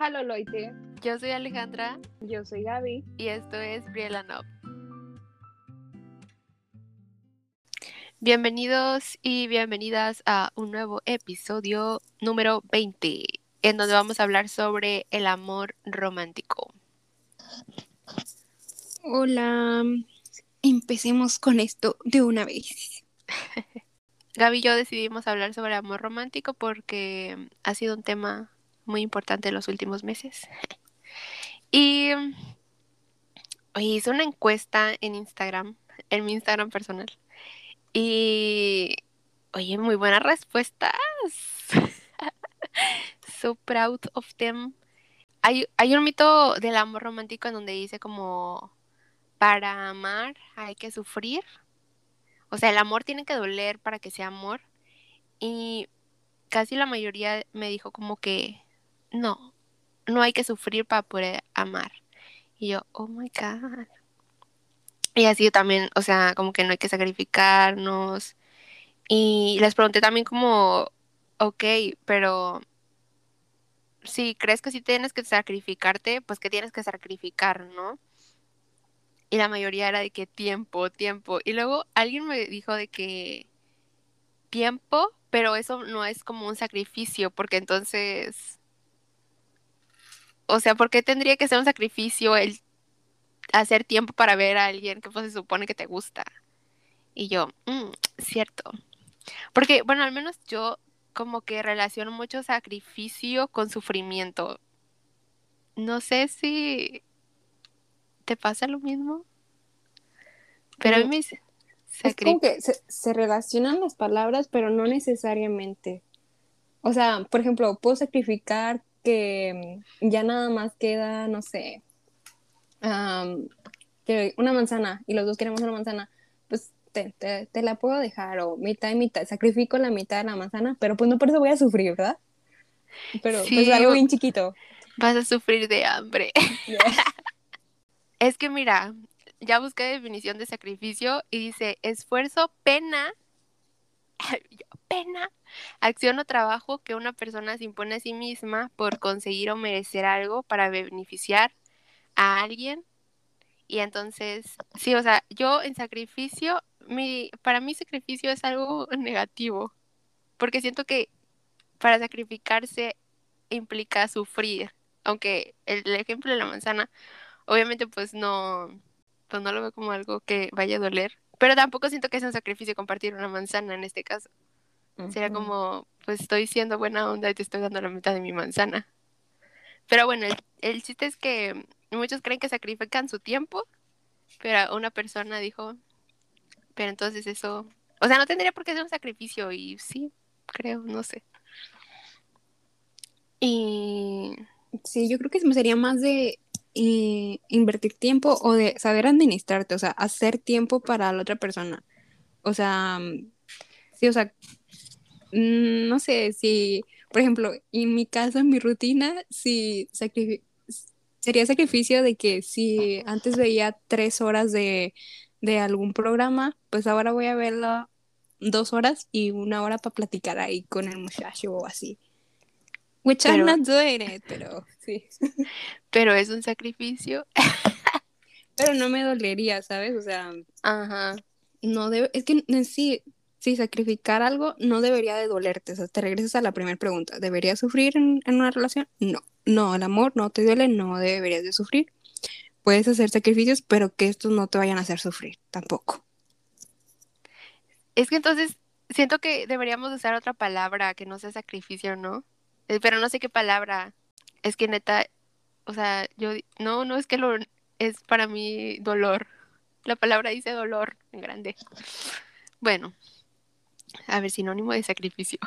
Hola Loite, Yo soy Alejandra yo soy Gaby. y esto es Briella Nob. Bienvenidos y bienvenidas a un nuevo episodio número 20, en donde vamos a hablar sobre el amor romántico. Hola, empecemos con esto de una vez. Gaby y yo decidimos hablar sobre amor romántico porque ha sido un tema muy importante en los últimos meses. Y oye, hice una encuesta en Instagram, en mi Instagram personal. Y oye, muy buenas respuestas. so proud of them. Hay, hay un mito del amor romántico en donde dice como para amar hay que sufrir. O sea, el amor tiene que doler para que sea amor. Y casi la mayoría me dijo como que no, no hay que sufrir para poder amar. Y yo, oh my God. Y así también, o sea, como que no hay que sacrificarnos. Y les pregunté también como, ok, pero si crees que sí tienes que sacrificarte, pues que tienes que sacrificar, ¿no? Y la mayoría era de que tiempo, tiempo. Y luego alguien me dijo de que tiempo, pero eso no es como un sacrificio, porque entonces, o sea, ¿por qué tendría que ser un sacrificio el hacer tiempo para ver a alguien que pues se supone que te gusta? Y yo, "Mm, cierto. Porque, bueno, al menos yo como que relaciono mucho sacrificio con sufrimiento. No sé si te pasa lo mismo. Pero a mí me dice Es como que se, se relacionan las palabras, pero no necesariamente. O sea, por ejemplo, puedo sacrificar que ya nada más queda, no sé, am, que una manzana y los dos queremos una manzana, pues te, te- te la puedo dejar o mitad y mitad. Sacrifico la mitad de la manzana, pero pues no por eso voy a sufrir, ¿verdad? Pero pues Sí, algo o- bien chiquito. vas a sufrir de hambre. Es que mira, ya busqué definición de sacrificio y dice esfuerzo, pena, pena, acción o trabajo que una persona se impone a sí misma por conseguir o merecer algo para beneficiar a alguien. Y entonces, sí, o sea, yo en sacrificio, mi, para mí sacrificio es algo negativo, porque siento que para sacrificarse implica sufrir, aunque el, ejemplo de la manzana, obviamente pues no, pues no lo veo como algo que vaya a doler, pero tampoco siento que sea un sacrificio compartir una manzana en este caso. Sería como, pues estoy siendo buena onda y te estoy dando la mitad de mi manzana. Pero bueno, el, el chiste es que muchos creen que sacrifican su tiempo, pero una persona dijo, pero entonces eso, o sea, no tendría por qué ser un sacrificio y sí, creo, no sé. Y Sí, yo creo que sería más de invertir tiempo o de saber administrarte, o sea, hacer tiempo para la otra persona. O sea, mm, sí, o sea, mm, no sé si, por ejemplo, en mi caso, en mi rutina, si sería sacrificio de que si antes veía tres horas de, de algún programa, pues ahora voy a verlo dos horas y una hora para platicar ahí con el muchacho o así. Which I'm Pero- not doing it, pero sí. pero es un sacrificio. Pero no me dolería, ¿sabes? O sea, Ajá. no debe, es que en sí, sí, sacrificar algo no debería de dolerte. O sea, te regresas a la primera pregunta. ¿Deberías sufrir en, en una relación? No. No, el amor no te duele, no deberías de sufrir. Puedes hacer sacrificios, pero que estos no te vayan a hacer sufrir tampoco. Es que entonces siento que deberíamos usar otra palabra que no sea sacrificio, ¿no? Eh, Pero no sé qué palabra. Es que neta, o sea, yo no, no es que lo es para mí dolor. La palabra dice dolor en grande. Bueno, a ver, sinónimo de sacrificio.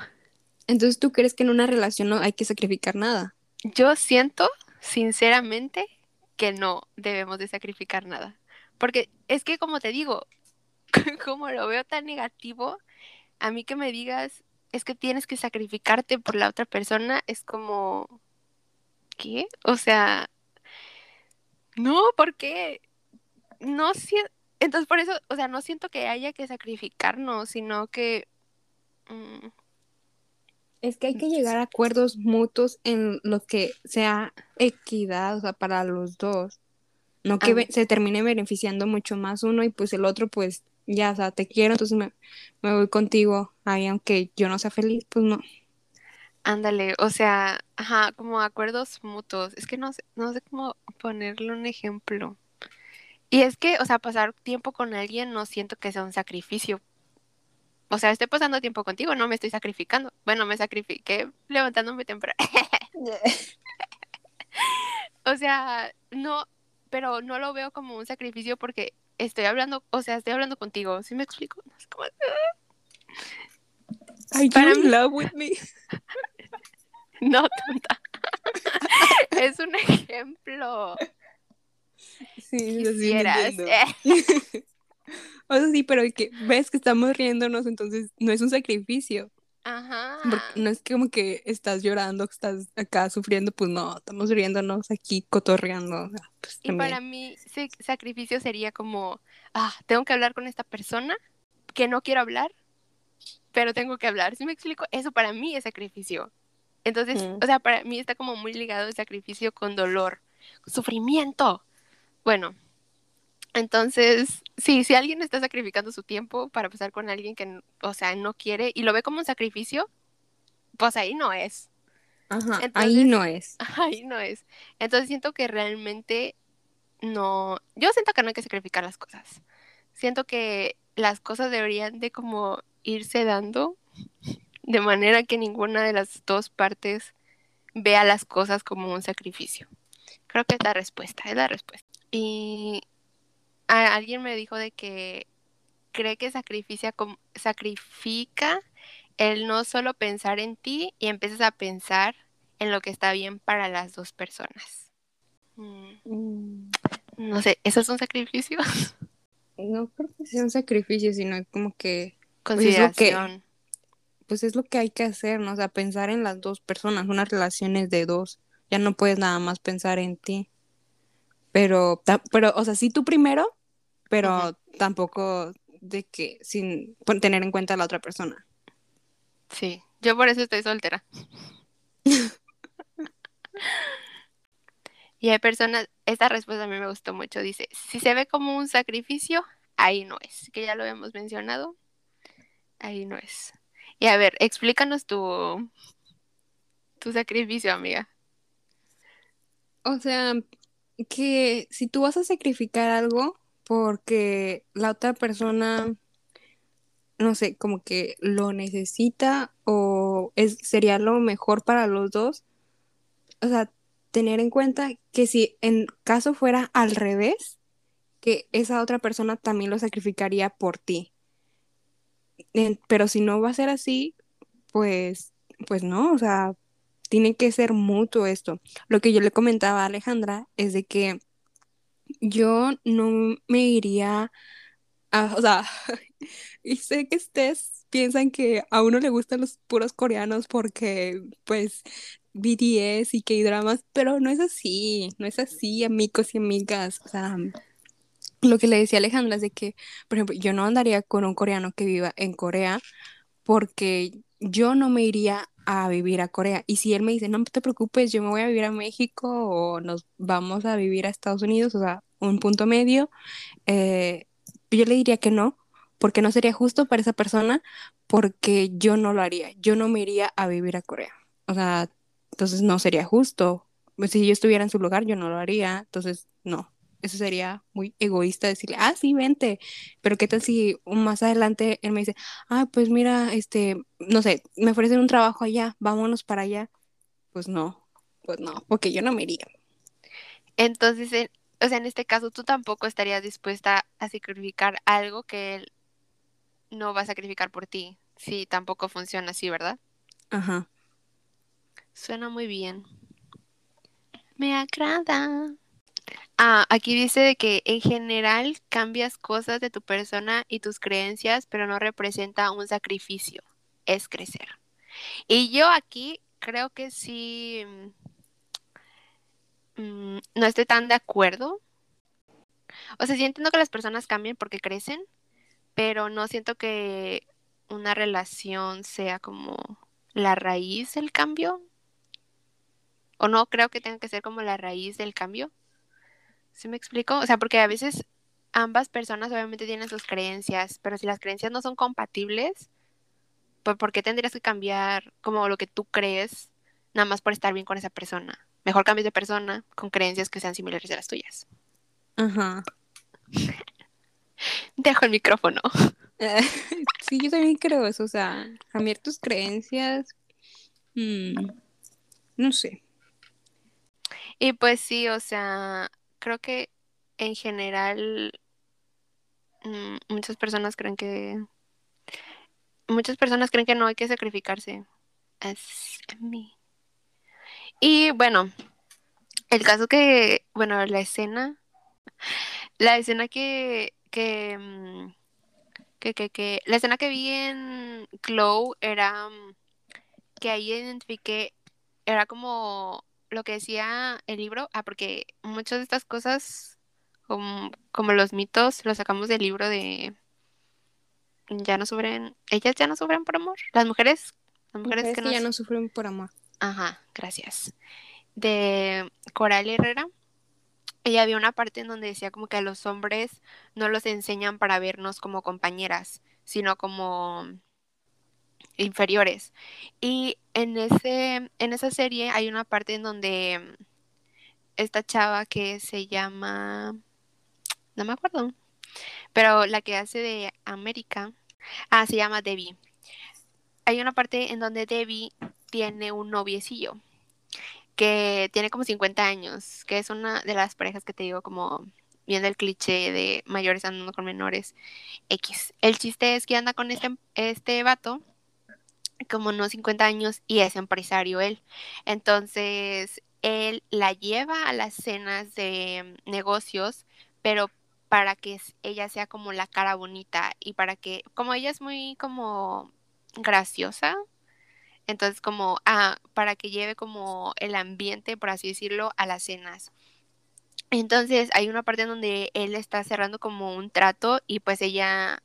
Entonces, ¿tú crees que en una relación no hay que sacrificar nada? Yo siento, sinceramente, que no debemos de sacrificar nada. Porque es que, como te digo, como lo veo tan negativo, a mí que me digas, es que tienes que sacrificarte por la otra persona, es como, ¿qué? O sea, no, ¿por qué? No siento, entonces por eso, o sea, no siento que haya que sacrificarnos, sino que, mm, Es que hay que llegar a acuerdos mutuos en lo que sea equidad, o sea, para los dos. No que Ah. se termine beneficiando mucho más uno y pues el otro, pues ya, o sea, te quiero, entonces me, me voy contigo. Ahí, aunque yo no sea feliz, pues no. Ándale, o sea, ajá, como acuerdos mutuos. Es que no sé, no sé cómo ponerle un ejemplo. Y es que, o sea, pasar tiempo con alguien no siento que sea un sacrificio. O sea, estoy pasando tiempo contigo, no me estoy sacrificando. Bueno, me sacrifiqué levantándome temprano. O sea, no, pero no lo veo como un sacrificio porque estoy hablando, o sea, estoy hablando contigo. ¿Sí me explico? No sé cómo- Are Para you in love with me? No, tonta. Es un ejemplo. Sí, lo Quisieras. entendiendo. O sea, sí, pero que ves que estamos riéndonos, entonces no es un sacrificio. Ajá. Porque no es como que estás llorando, que estás acá sufriendo, pues no, estamos riéndonos aquí, cotorreando. sea, pues Y para mí, sí, sacrificio sería como, ah, tengo que hablar con esta persona que no quiero hablar, pero tengo que hablar. ¿Sí me explico? Eso para mí es sacrificio. Entonces, Mm. o sea, para mí está como muy ligado el sacrificio con dolor, sufrimiento. Bueno, entonces, sí, si alguien está sacrificando su tiempo para pasar con alguien que, o sea, no quiere y lo ve como un sacrificio, pues ahí no es. Ajá, entonces- ahí no es. Ahí no es. Entonces siento que realmente no, yo siento que no hay que sacrificar las cosas. Siento que las cosas deberían de como irse dando de manera que ninguna de las dos partes vea las cosas como un sacrificio. Creo que es la respuesta, es la respuesta. Y a- alguien me dijo de que cree que sacrificia com- sacrifica el no solo pensar en ti y empiezas a pensar en lo que está bien para las dos personas. Mm, Mm, No sé, ¿eso es un sacrificio? No creo que sea un sacrificio, sino como que, Pues es lo que- Consideración. pues es lo que hay que hacer, ¿no? O sea, pensar en las dos personas, unas relaciones de dos. Ya no puedes nada más pensar en ti. Pero, pero, o sea, sí tú primero, pero tampoco de que sin tener en cuenta a la otra persona. Sí, yo por eso estoy soltera. y hay personas, esta respuesta a mí me gustó mucho, dice, si se ve como un sacrificio, ahí no es, que ya lo hemos mencionado, ahí no es. Y a ver, explícanos tu, tu sacrificio, amiga. O sea, que si tú vas a sacrificar algo porque la otra persona, no sé, como que lo necesita o es, sería lo mejor para los dos, o sea, tener en cuenta que si en caso fuera al revés, que esa otra persona también lo sacrificaría por ti. Pero si no va a ser así, pues, pues no, o sea, tiene que ser mutuo esto. Lo que yo le comentaba a Alejandra es de que yo no me iría a, o sea, y sé que ustedes piensan que a uno le gustan los puros coreanos porque, pues, BTS y K-dramas, pero no es así, no es así, amigos y amigas. O sea, lo que le decía Alejandra es de que, por ejemplo, yo no andaría con un coreano que viva en Corea porque yo no me iría a vivir a Corea. Y si él me dice, no te preocupes, yo me voy a vivir a México o nos vamos a vivir a Estados Unidos, o sea, un punto medio, eh, yo le diría que no, porque no sería justo para esa persona, porque yo no lo haría, yo no me iría a vivir a Corea. O sea, entonces no sería justo. Pues, si yo estuviera en su lugar, yo no lo haría, entonces no. Eso sería muy egoísta decirle, ah, sí, vente. Pero qué tal si más adelante él me dice, ah, pues mira, este, no sé, me ofrecen un trabajo allá, vámonos para allá. Pues no, pues no, porque yo no me iría. Entonces, en- o sea, en este caso, tú tampoco estarías dispuesta a sacrificar algo que él no va a sacrificar por ti. Sí, tampoco funciona así, ¿verdad? Ajá. Suena muy bien. Me agrada. Ah, aquí dice de que en general cambias cosas de tu persona y tus creencias, pero no representa un sacrificio, es crecer. Y yo aquí creo que sí mm, no estoy tan de acuerdo. O sea, sí entiendo que las personas cambien porque crecen, pero no siento que una relación sea como la raíz del cambio. O no creo que tenga que ser como la raíz del cambio. ¿Sí me explico? O sea, porque a veces ambas personas obviamente tienen sus creencias, pero si las creencias no son compatibles, pues ¿por qué tendrías que cambiar como lo que tú crees nada más por estar bien con esa persona? Mejor cambies de persona con creencias que sean similares a las tuyas. Ajá. Dejo el micrófono. sí, yo también creo eso, o sea, cambiar tus creencias, mm, no sé. Y pues sí, o sea, creo que en general mm, muchas personas creen que muchas personas creen que no hay que sacrificarse. Es mí. Y bueno, el caso que, bueno, la escena, la escena que, que, mm, que, que, que, la escena que vi en Glow era mm, que ahí identifiqué, era como lo que decía el libro, ah, porque muchas de estas cosas, como, como los mitos, los sacamos del libro de ya no sufren, ellas ya no sufren por amor, las mujeres, las mujeres, Mujeres que que no ya no sufren por amor. Ajá, gracias. De Coral Herrera. Ella había una parte en donde decía como que a los hombres no los enseñan para vernos como compañeras, sino como inferiores. Y en ese, en esa serie hay una parte en donde esta chava que se llama, no me acuerdo, pero la que hace de América, ah, se llama Debbie. Hay una parte en donde Debbie tiene un noviecillo que tiene como 50 años, que es una de las parejas que te digo como viendo el cliché de mayores andando con menores X. El chiste es que anda con este, este vato como unos 50 años y es empresario él. Entonces, él la lleva a las cenas de negocios, pero para que ella sea como la cara bonita y para que, como ella es muy como graciosa, entonces como, ah, para que lleve como el ambiente, por así decirlo, a las cenas. Entonces hay una parte en donde él está cerrando como un trato y pues ella,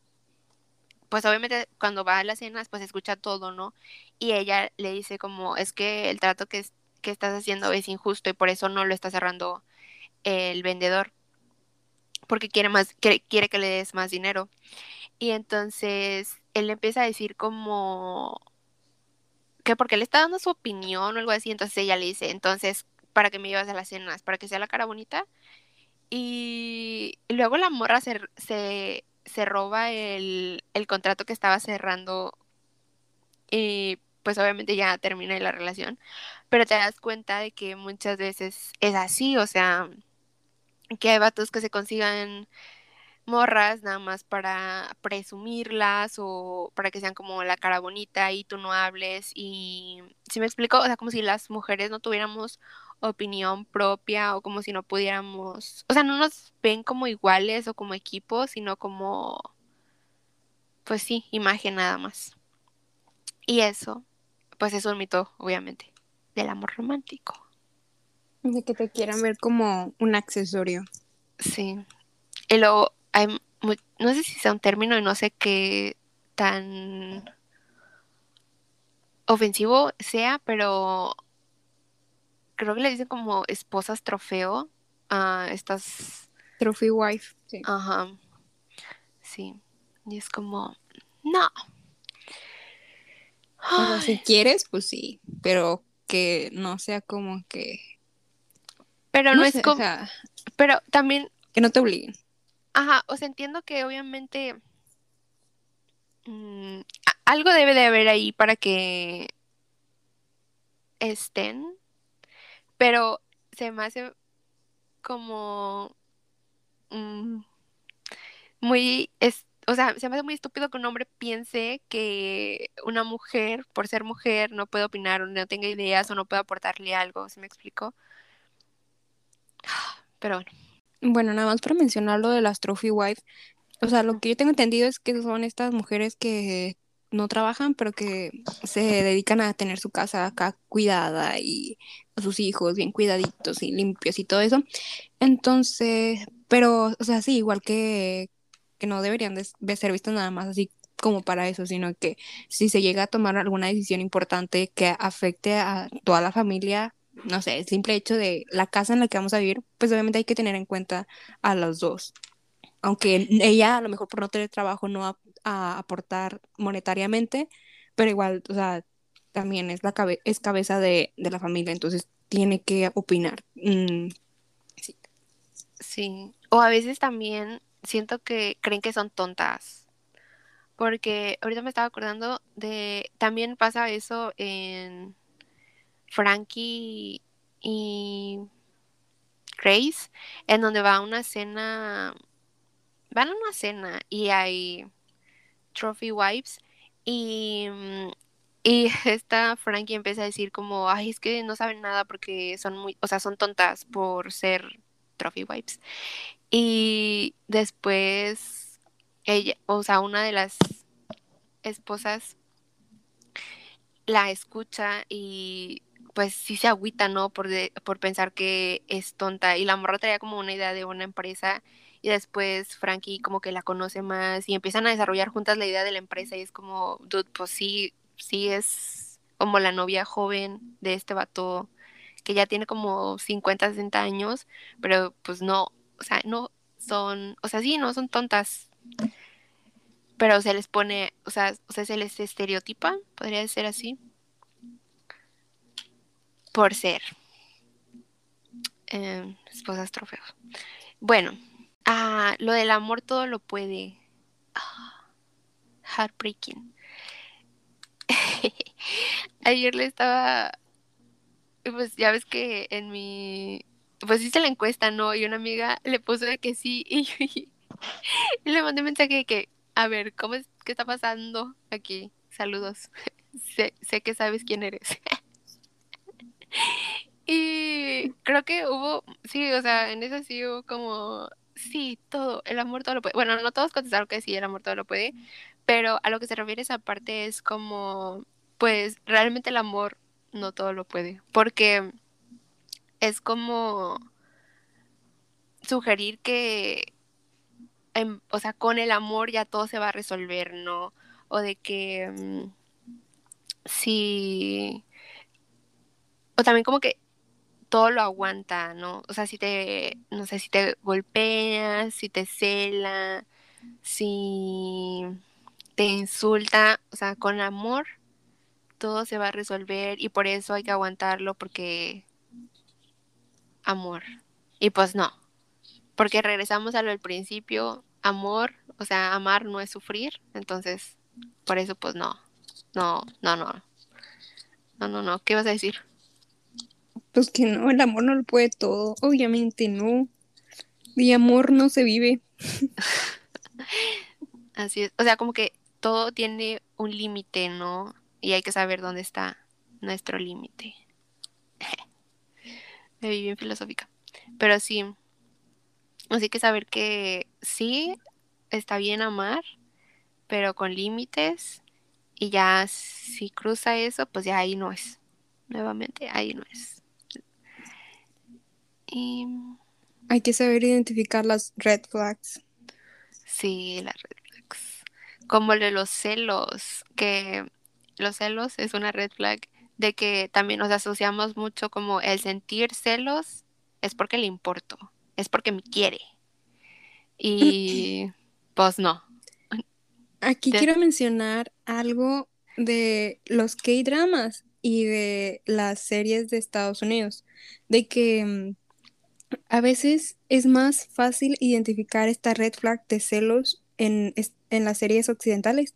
pues obviamente cuando va a las cenas pues escucha todo, ¿no? Y ella le dice como, es que el trato que, es- que estás haciendo es injusto y por eso no lo está cerrando el vendedor, porque quiere más, quiere, quiere que le des más dinero. Y entonces él empieza a decir como que porque le está dando su opinión o algo así, entonces ella le dice, entonces, ¿para qué me llevas a las cenas? ¿Para que sea la cara bonita? Y luego la morra se, se, se roba el, el contrato que estaba cerrando y pues obviamente ya termina la relación, pero te das cuenta de que muchas veces es así, o sea, que hay vatos que se consigan morras nada más para presumirlas o para que sean como la cara bonita y tú no hables y si me explico, o sea, como si las mujeres no tuviéramos opinión propia o como si no pudiéramos, o sea, no nos ven como iguales o como equipo, sino como, pues sí, imagen nada más. Y eso, pues es un mito, obviamente, del amor romántico. De que te quieran ver como un accesorio. Sí. Y luego hay, no sé si sea un término y no sé qué tan ofensivo sea, pero creo que le dicen como esposas trofeo a estas, Trophy wife. Sí. ajá, sí. Y es como, no. O sea, si quieres, pues sí. Pero que no sea como que. pero No no sé, es o como, sea, pero también, que no te obliguen. ajá, o sea, entiendo que obviamente mm, algo debe de haber ahí para que estén, pero se me hace como mm, muy, es, o sea, se me hace muy estúpido que un hombre piense que una mujer, por ser mujer, no puede opinar o no tenga ideas o no puede aportarle algo, ¿se me explicó? Pero bueno, Bueno, nada más para mencionar lo de las trophy wife. O sea, lo que yo tengo entendido es que son estas mujeres que no trabajan, pero que se dedican a tener su casa acá cuidada y a sus hijos bien cuidaditos y limpios y todo eso. Entonces, pero, o sea, sí, igual que, que no deberían de, de ser vistas nada más así como para eso, sino que si se llega a tomar alguna decisión importante que afecte a toda la familia, no sé, el simple hecho de la casa en la que vamos a vivir, pues obviamente hay que tener en cuenta a los dos. Aunque ella a lo mejor por no tener trabajo no va a aportar monetariamente, pero igual, o sea, también es la es cabeza de, la familia, entonces tiene que opinar. Mm, sí. sí. O a veces también siento que creen que son tontas. Porque ahorita me estaba acordando de. También pasa eso en Frankie y Grace, en donde va a una cena. Van a una cena y hay trophy wives. Y, y esta Frankie empieza a decir como, ay, es que no saben nada porque son muy, o sea, son tontas por ser trophy wives. Y después ella, o sea, una de las esposas la escucha y pues sí se agüita, ¿no? Por, por pensar que es tonta. Y la morra traía como una idea de una empresa y después Frankie como que la conoce más y empiezan a desarrollar juntas la idea de la empresa y es como, dude, pues sí, sí es como la novia joven de este vato que ya tiene como 50, 60 años, pero pues no, o sea, no son, o sea, sí, no son tontas, pero se les pone, o sea, o sea se les estereotipa, podría ser así, por ser eh, esposas trofeos. Bueno, ah, lo del amor todo lo puede. Ah, heartbreaking. Ayer le estaba, pues ya ves que en mi pues hice la encuesta, ¿no? Y una amiga le puso de que sí y, le mandé mensaje de que, a ver, ¿cómo es, qué está pasando aquí? Saludos. sé que sabes quién eres. y creo que hubo, sí, o sea, en eso sí hubo como, sí, todo, el amor todo lo puede. Bueno, no todos contestaron que sí, el amor todo lo puede, pero a lo que se refiere esa parte es como, pues realmente el amor no todo lo puede, porque es como sugerir que, o sea, con el amor ya todo se va a resolver, ¿no? O de que mm, si, o también como que todo lo aguanta, ¿no? O sea, si te, no sé, si te golpeas, si te cela, si te insulta, o sea, con amor todo se va a resolver y por eso hay que aguantarlo porque amor. Y pues no, porque regresamos a lo del principio, amor, o sea, amar no es sufrir, entonces, por eso pues no, no, no, no, no, no, no, ¿qué vas a decir? Pues que no, el amor no lo puede todo, obviamente no, y amor no se vive. Así es, o sea, como que todo tiene un límite, ¿no? Y hay que saber dónde está nuestro límite. Me vi bien filosófica. Pero sí, así que saber que sí, está bien amar, pero con límites. Y ya si cruza eso, pues ya ahí no es. Nuevamente, ahí no es. Y... Hay que saber identificar las red flags. Sí, las red flags. Como el de los celos, que los celos es una red flag de que también nos asociamos mucho como el sentir celos es porque le importo, es porque me quiere. Y pues no. Aquí quiero mencionar algo de los K-dramas y de las series de Estados Unidos, de que mm, a veces es más fácil identificar esta red flag de celos en, en las series occidentales,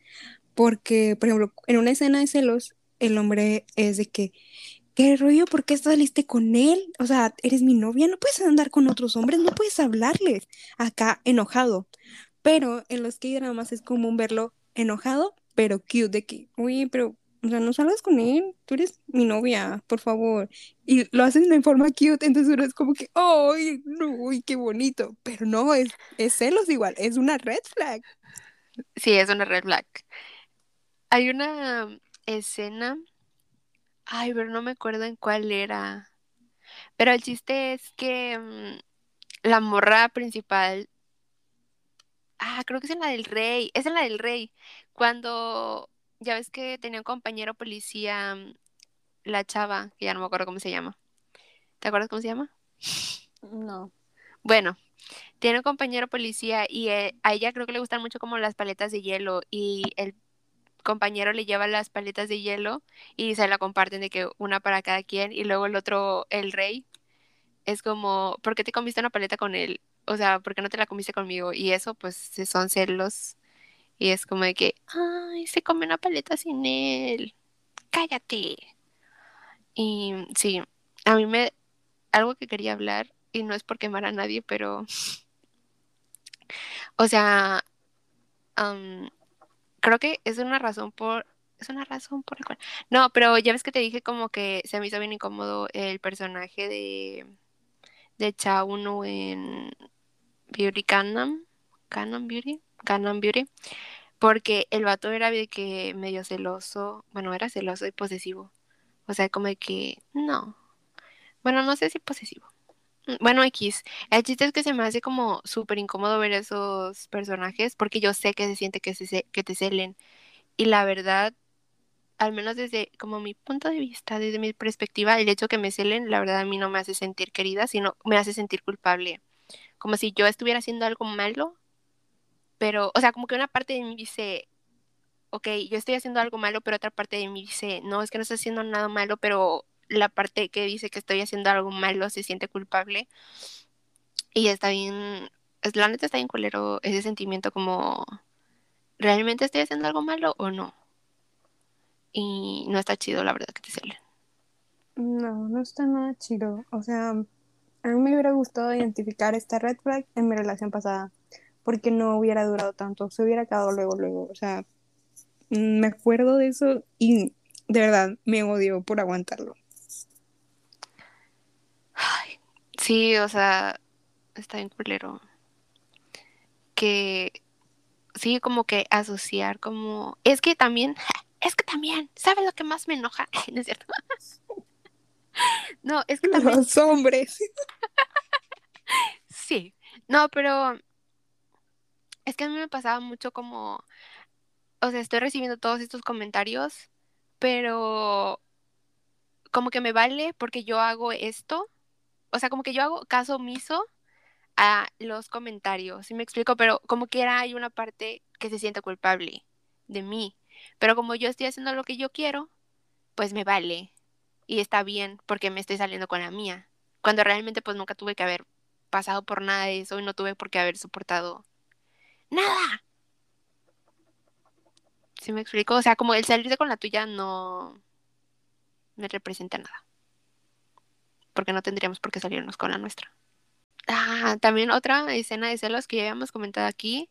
porque, por ejemplo, en una escena de celos, el hombre es de que, ¿qué rollo? ¿Por qué saliste con él? O sea, eres mi novia, no puedes andar con otros hombres, no puedes hablarles. Acá, enojado. Pero en los K-dramas es común verlo enojado, pero cute, de que, oye, pero, o sea, no salgas con él, tú eres mi novia, por favor. Y lo hacen de forma cute, entonces uno es como que, ¡ay, uy, qué bonito! Pero no, es, es celos igual, es una red flag. Sí, es una red flag. Hay una escena. Ay, pero no me acuerdo en cuál era. Pero el chiste es que mm, la morra principal Ah, creo que es en la del rey. Es en la del rey. Cuando ya ves que tenía un compañero policía, mm, la chava, que ya no me acuerdo cómo se llama. ¿Te acuerdas cómo se llama? No. Bueno, tiene un compañero policía y eh, a ella creo que le gustan mucho como las paletas de hielo y el compañero le lleva las paletas de hielo y se la comparten de que una para cada quien y luego el otro, el rey, es como, ¿por qué te comiste una paleta con él? O sea, ¿por qué no te la comiste conmigo? Y eso pues son celos y es como de que, ay, se come una paleta sin él, cállate. Y sí, a mí me, algo que quería hablar y no es por quemar a nadie, pero, o sea, creo que es una razón por, es una razón por la cual, no, pero ya ves que te dije como que se me hizo bien incómodo el personaje de, de Chauno en Beauty Canon, Canon Beauty, Canon Beauty, porque el vato era de que medio celoso, bueno, era celoso y posesivo, o sea, como que, no, bueno, no sé si posesivo, bueno, X. El chiste es que se me hace como súper incómodo ver esos personajes porque yo sé que se siente que, se, que te celen. Y la verdad, al menos desde como mi punto de vista, desde mi perspectiva, el hecho que me celen, la verdad a mí no me hace sentir querida, sino me hace sentir culpable. Como si yo estuviera haciendo algo malo, pero, o sea, como que una parte de mí dice, ok, yo estoy haciendo algo malo, pero otra parte de mí dice, no, es que no estoy haciendo nada malo, pero la parte que dice que estoy haciendo algo malo se siente culpable. Y está bien, es, la neta está bien culero ese sentimiento como, ¿realmente estoy haciendo algo malo o no? Y no está chido, la verdad, que te celen. No, no está nada chido. O sea, a mí me hubiera gustado identificar esta red flag en mi relación pasada, porque no hubiera durado tanto, se hubiera acabado luego, luego. O sea, me acuerdo de eso y de verdad me odio por aguantarlo. Sí, o sea, está en culero. Que sí, como que asociar como... Es que también, es que también, ¿sabes lo que más me enoja? ¿No es cierto? no, es que también... Los hombres. sí, no, pero es que a mí me pasaba mucho como... O sea, estoy recibiendo todos estos comentarios, pero como que me vale porque yo hago esto o sea, como que yo hago caso omiso a los comentarios, ¿sí me explico? Pero como que era hay una parte que se siente culpable de mí. Pero como yo estoy haciendo lo que yo quiero, pues me vale. Y está bien porque me estoy saliendo con la mía. Cuando realmente pues nunca tuve que haber pasado por nada de eso y no tuve por qué haber soportado nada. ¿Sí me explico? O sea, como el salirse con la tuya no me representa nada porque no tendríamos por qué salirnos con la nuestra. Ah, también otra escena de celos que ya habíamos comentado aquí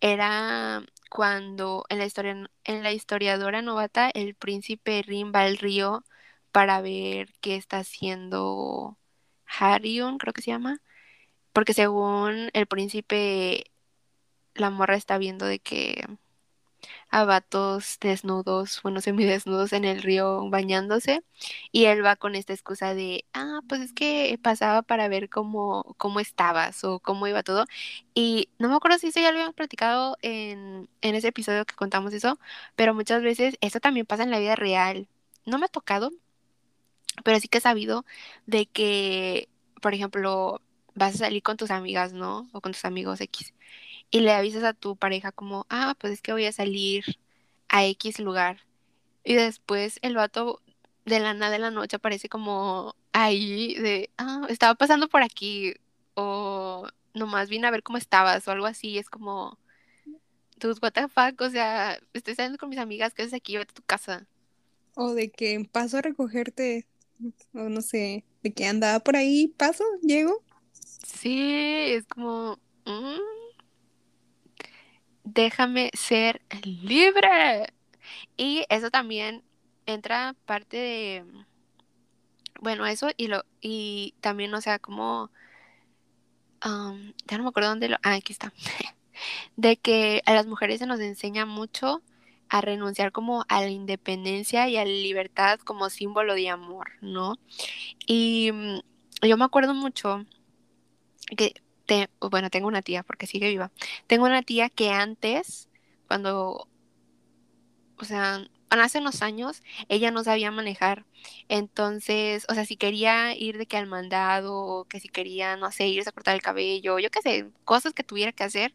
era cuando en la historia en la historiadora novata el príncipe Rin va al río para ver qué está haciendo Harion, creo que se llama, porque según el príncipe la morra está viendo de que a vatos desnudos, bueno, semidesnudos en el río bañándose y él va con esta excusa de, ah, pues es que pasaba para ver cómo, cómo estabas o cómo iba todo y no me acuerdo si eso ya lo habíamos platicado en, en ese episodio que contamos eso, pero muchas veces eso también pasa en la vida real. No me ha tocado, pero sí que he sabido de que, por ejemplo, vas a salir con tus amigas, ¿no? O con tus amigos X y le avisas a tu pareja como, ah, pues es que voy a salir a X lugar. Y después el vato de la nada de la noche aparece como ahí de, ah, estaba pasando por aquí o nomás vine a ver cómo estabas o algo así. Es como, tus what the fuck, o sea, estoy saliendo con mis amigas, ¿qué haces aquí? Vete a tu casa. O de que paso a recogerte, o no sé, de que andaba por ahí, paso, llego. Sí, es como, mm, déjame ser libre. Y eso también entra parte de, bueno, eso y lo, y también, o sea, como, ya no me acuerdo dónde lo, ah, aquí está, de que a las mujeres se nos enseña mucho a renunciar como a la independencia y a la libertad como símbolo de amor, ¿no? Y mm, yo me acuerdo mucho que bueno, tengo una tía porque sigue viva. Tengo una tía que antes, cuando, o sea, hace unos años, ella no sabía manejar. Entonces, o sea, si quería ir de que al mandado, o que si quería, no sé, irse a cortar el cabello, yo qué sé, cosas que tuviera que hacer,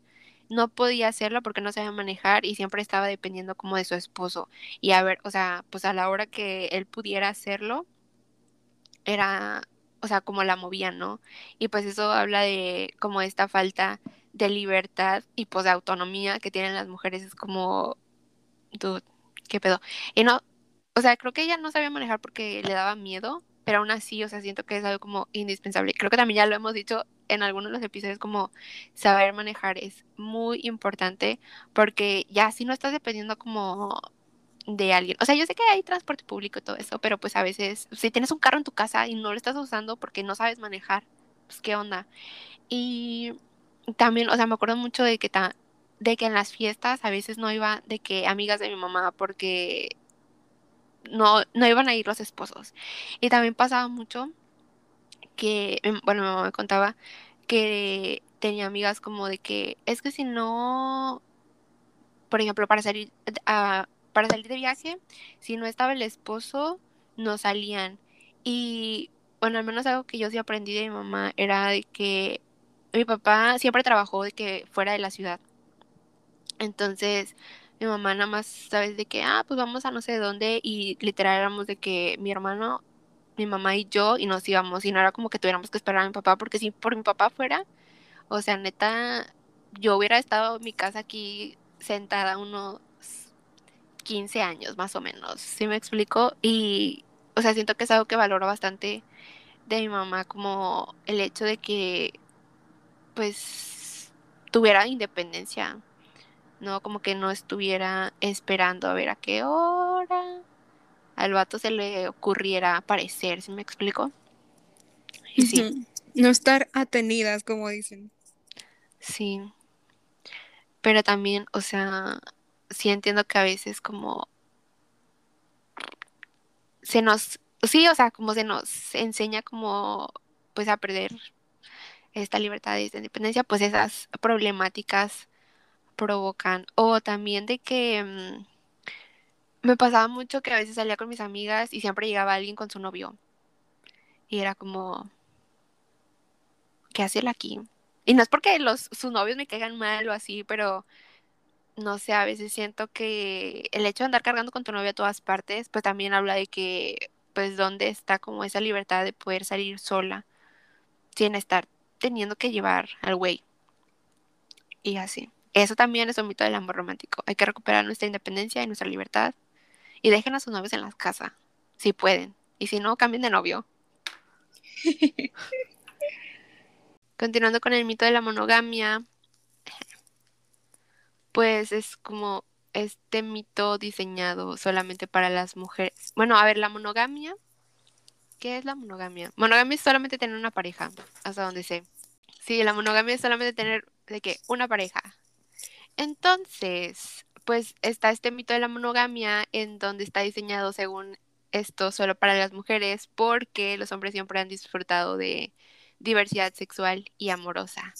no podía hacerlo porque no sabía manejar y siempre estaba dependiendo como de su esposo. Y a ver, o sea, pues a la hora que él pudiera hacerlo, era, o sea, como la movía, ¿no? Y pues eso habla de como esta falta de libertad y pues de autonomía que tienen las mujeres. Es como, dude, ¿qué pedo? Y no, o sea, creo que ella no sabía manejar porque le daba miedo, pero aún así, o sea, siento que es algo como indispensable. Creo que también ya lo hemos dicho en algunos de los episodios, como saber manejar es muy importante porque ya si no estás dependiendo como de alguien. O sea, yo sé que hay transporte público y todo eso, pero pues a veces, si tienes un carro en tu casa y no lo estás usando porque no sabes manejar, pues qué onda. Y también, o sea, me acuerdo mucho de que, de que en las fiestas a veces no iba de que amigas de mi mamá porque no, no iban a ir los esposos. Y también pasaba mucho que, em, bueno, mi mamá me contaba que tenía amigas como de que es que si no, por ejemplo, para salir a para salir de viaje, si no estaba el esposo, no salían. Y bueno, al menos algo que yo sí aprendí de mi mamá era de que mi papá siempre trabajó de que fuera de la ciudad. Entonces, mi mamá nada más, ¿sabes? De que, ah, pues vamos a no sé dónde y literal éramos de que mi hermano, mi mamá y yo y nos íbamos y no era como que tuviéramos que esperar a mi papá porque si por mi papá fuera, o sea, neta, yo hubiera estado en mi casa aquí sentada unos 15 años más o menos, ¿sí me explico? Y, o sea, siento que es algo que valoro bastante de mi mamá como el hecho de que, pues, tuviera independencia no como que no estuviera esperando a ver a qué hora al vato se le ocurriera aparecer, ¿sí me explico? Y sí. No estar atenidas, como dicen. Sí. Pero también, o sea, sí entiendo que a veces como se nos, sí, o sea, como se nos enseña como pues a perder esta libertad y esta independencia, pues esas problemáticas provocan. O también de que mm, me pasaba mucho que a veces salía con mis amigas y siempre llegaba alguien con su novio. Y era como, ¿qué hace aquí? Y no es porque los, sus novios me caigan mal o así, pero no sé, a veces siento que el hecho de andar cargando con tu novio a todas partes, pues también habla de que, pues, dónde está como esa libertad de poder salir sola sin estar teniendo que llevar al güey. Y así. Eso también es un mito del amor romántico. Hay que recuperar nuestra independencia y nuestra libertad. Y dejen a sus novios en la casa, si pueden. Y si no, cambien de novio. Continuando con el mito de la monogamia, pues es como este mito diseñado solamente para las mujeres. Bueno, a ver, la monogamia. ¿Qué es la monogamia? Monogamia es solamente tener una pareja, hasta donde sé. Sí, la monogamia es solamente tener de que una pareja. Entonces, pues está este mito de la monogamia en donde está diseñado según esto solo para las mujeres porque los hombres siempre han disfrutado de diversidad sexual y amorosa.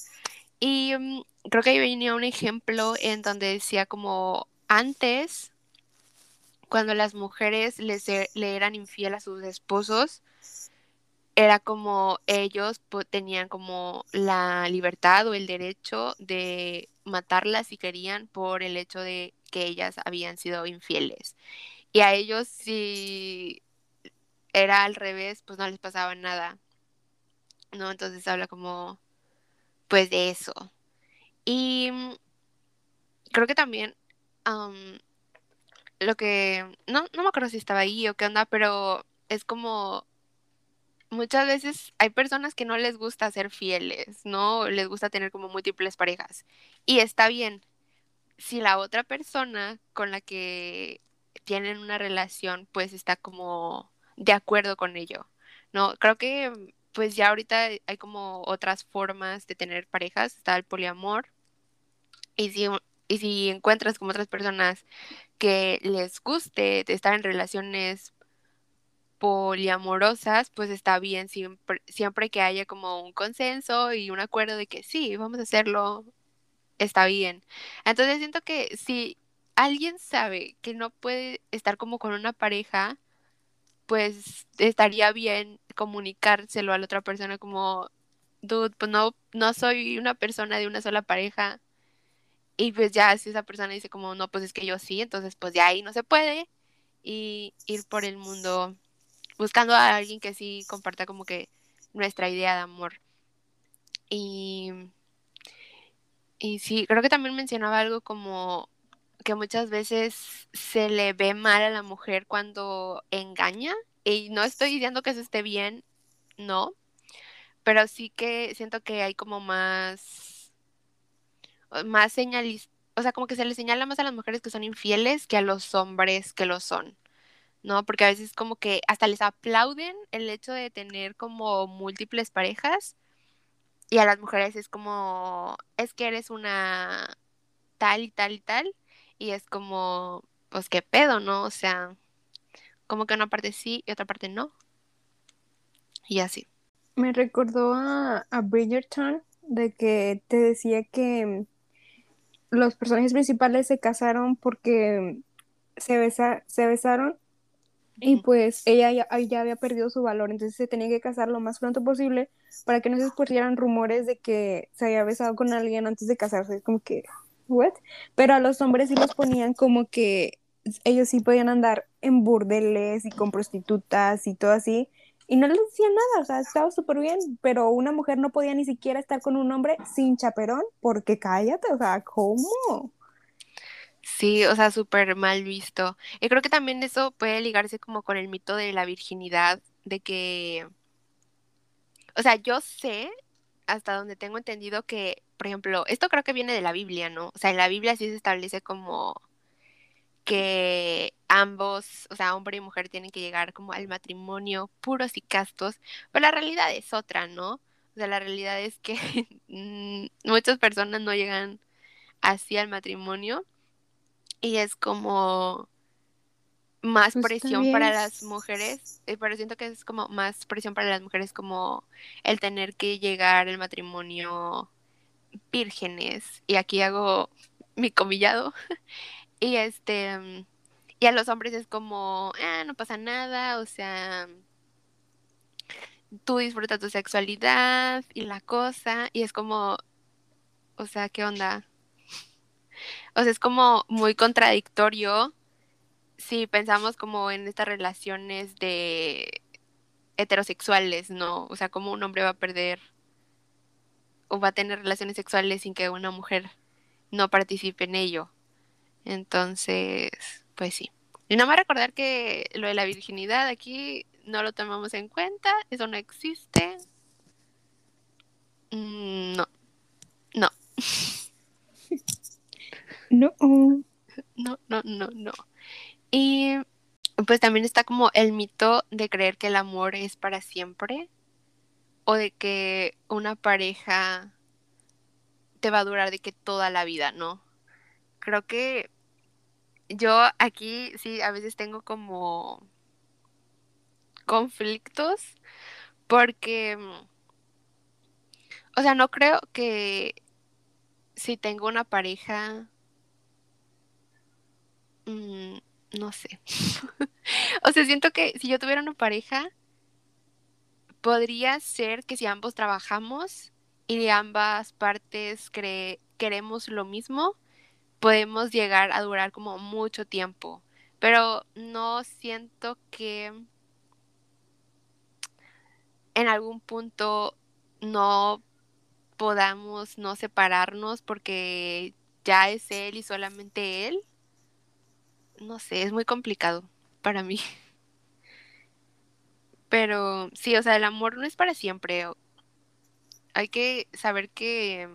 Y mm, creo que ahí venía un ejemplo en donde decía como antes, cuando las mujeres les, e, le eran infiel a sus esposos, era como ellos tenían como la libertad o el derecho de matarlas si querían por el hecho de que ellas habían sido infieles. Y a ellos si era al revés, pues no les pasaba nada. ¿No? Entonces habla como pues de eso. Y mm, creo que también lo que no, no me acuerdo si estaba ahí o qué onda, pero es como muchas veces hay personas que no les gusta ser fieles, ¿no? Les gusta tener como múltiples parejas. Y está bien. Si la otra persona con la que tienen una relación, pues está como de acuerdo con ello, ¿no? Creo que pues ya ahorita hay como otras formas de tener parejas, está el poliamor. Y si, y si encuentras como otras personas que les guste estar en relaciones poliamorosas, pues está bien siempre, siempre que haya como un consenso y un acuerdo de que sí, vamos a hacerlo, está bien. Entonces siento que si alguien sabe que no puede estar como con una pareja, pues estaría bien comunicárselo a la otra persona como, dude, pues no, no soy una persona de una sola pareja. Y pues ya si esa persona dice como, no, pues es que yo sí, entonces pues ya ahí no se puede. Y ir por el mundo buscando a alguien que sí comparta como que nuestra idea de amor. Y, y sí, creo que también mencionaba algo como que muchas veces se le ve mal a la mujer cuando engaña. Y no estoy diciendo que eso esté bien, no. Pero sí que siento que hay como más, más señales, o sea, como que se le señala más a las mujeres que son infieles que a los hombres que lo son. ¿no? Porque a veces como que hasta les aplauden el hecho de tener como múltiples parejas y a las mujeres es como, es que eres una tal y tal y tal y es como, pues qué pedo, ¿no? O sea, como que una parte sí y otra parte no. Y así. Me recordó a, a Bridgerton de que te decía que los personajes principales se casaron porque se, besa, se besaron y pues ella ya, ya, había perdido su valor, entonces se tenía que casar lo más pronto posible para que no se esparcieran rumores de que se había besado con alguien antes de casarse. Es como que, ¿what? Pero a los hombres sí los ponían como que ellos sí podían andar en burdeles y con prostitutas y todo así. Y no les decían nada, o sea, estaba súper bien, pero una mujer no podía ni siquiera estar con un hombre sin chaperón, porque cállate, o sea, ¿cómo? Sí, o sea, súper mal visto. Y creo que también eso puede ligarse como con el mito de la virginidad, de que, o sea, yo sé, hasta donde tengo entendido que, por ejemplo, esto creo que viene de la Biblia, ¿no? O sea, en la Biblia sí se establece como que ambos, o sea, hombre y mujer tienen que llegar como al matrimonio puros y castos, pero la realidad es otra, ¿no? O sea, la realidad es que mm, muchas personas no llegan así al matrimonio y es como más pues presión para las mujeres, eh, pero siento que es como más presión para las mujeres como el tener que llegar al matrimonio vírgenes y aquí hago mi comillado y este y a los hombres es como ah, no pasa nada o sea tú disfrutas tu sexualidad y la cosa y es como o sea qué onda o sea, es como muy contradictorio si pensamos como en estas relaciones de heterosexuales, ¿no? O sea, cómo un hombre va a perder o va a tener relaciones sexuales sin que una mujer no participe en ello. Entonces, pues sí. Y nada más recordar que lo de la virginidad aquí no lo tomamos en cuenta, eso no existe. Mm, no, no. No. No, no, no, no. Y pues también está como el mito de creer que el amor es para siempre o de que una pareja te va a durar de que toda la vida, ¿no? Creo que yo aquí sí a veces tengo como conflictos porque, o sea, no creo que si tengo una pareja Mm, no sé. o sea, siento que si yo tuviera una pareja, podría ser que si ambos trabajamos y de ambas partes queremos lo mismo, podemos llegar a durar como mucho tiempo. Pero no siento que en algún punto no podamos no separarnos porque ya es él y solamente él no sé, es muy complicado para mí. Pero sí, o sea, el amor no es para siempre. Hay que saber que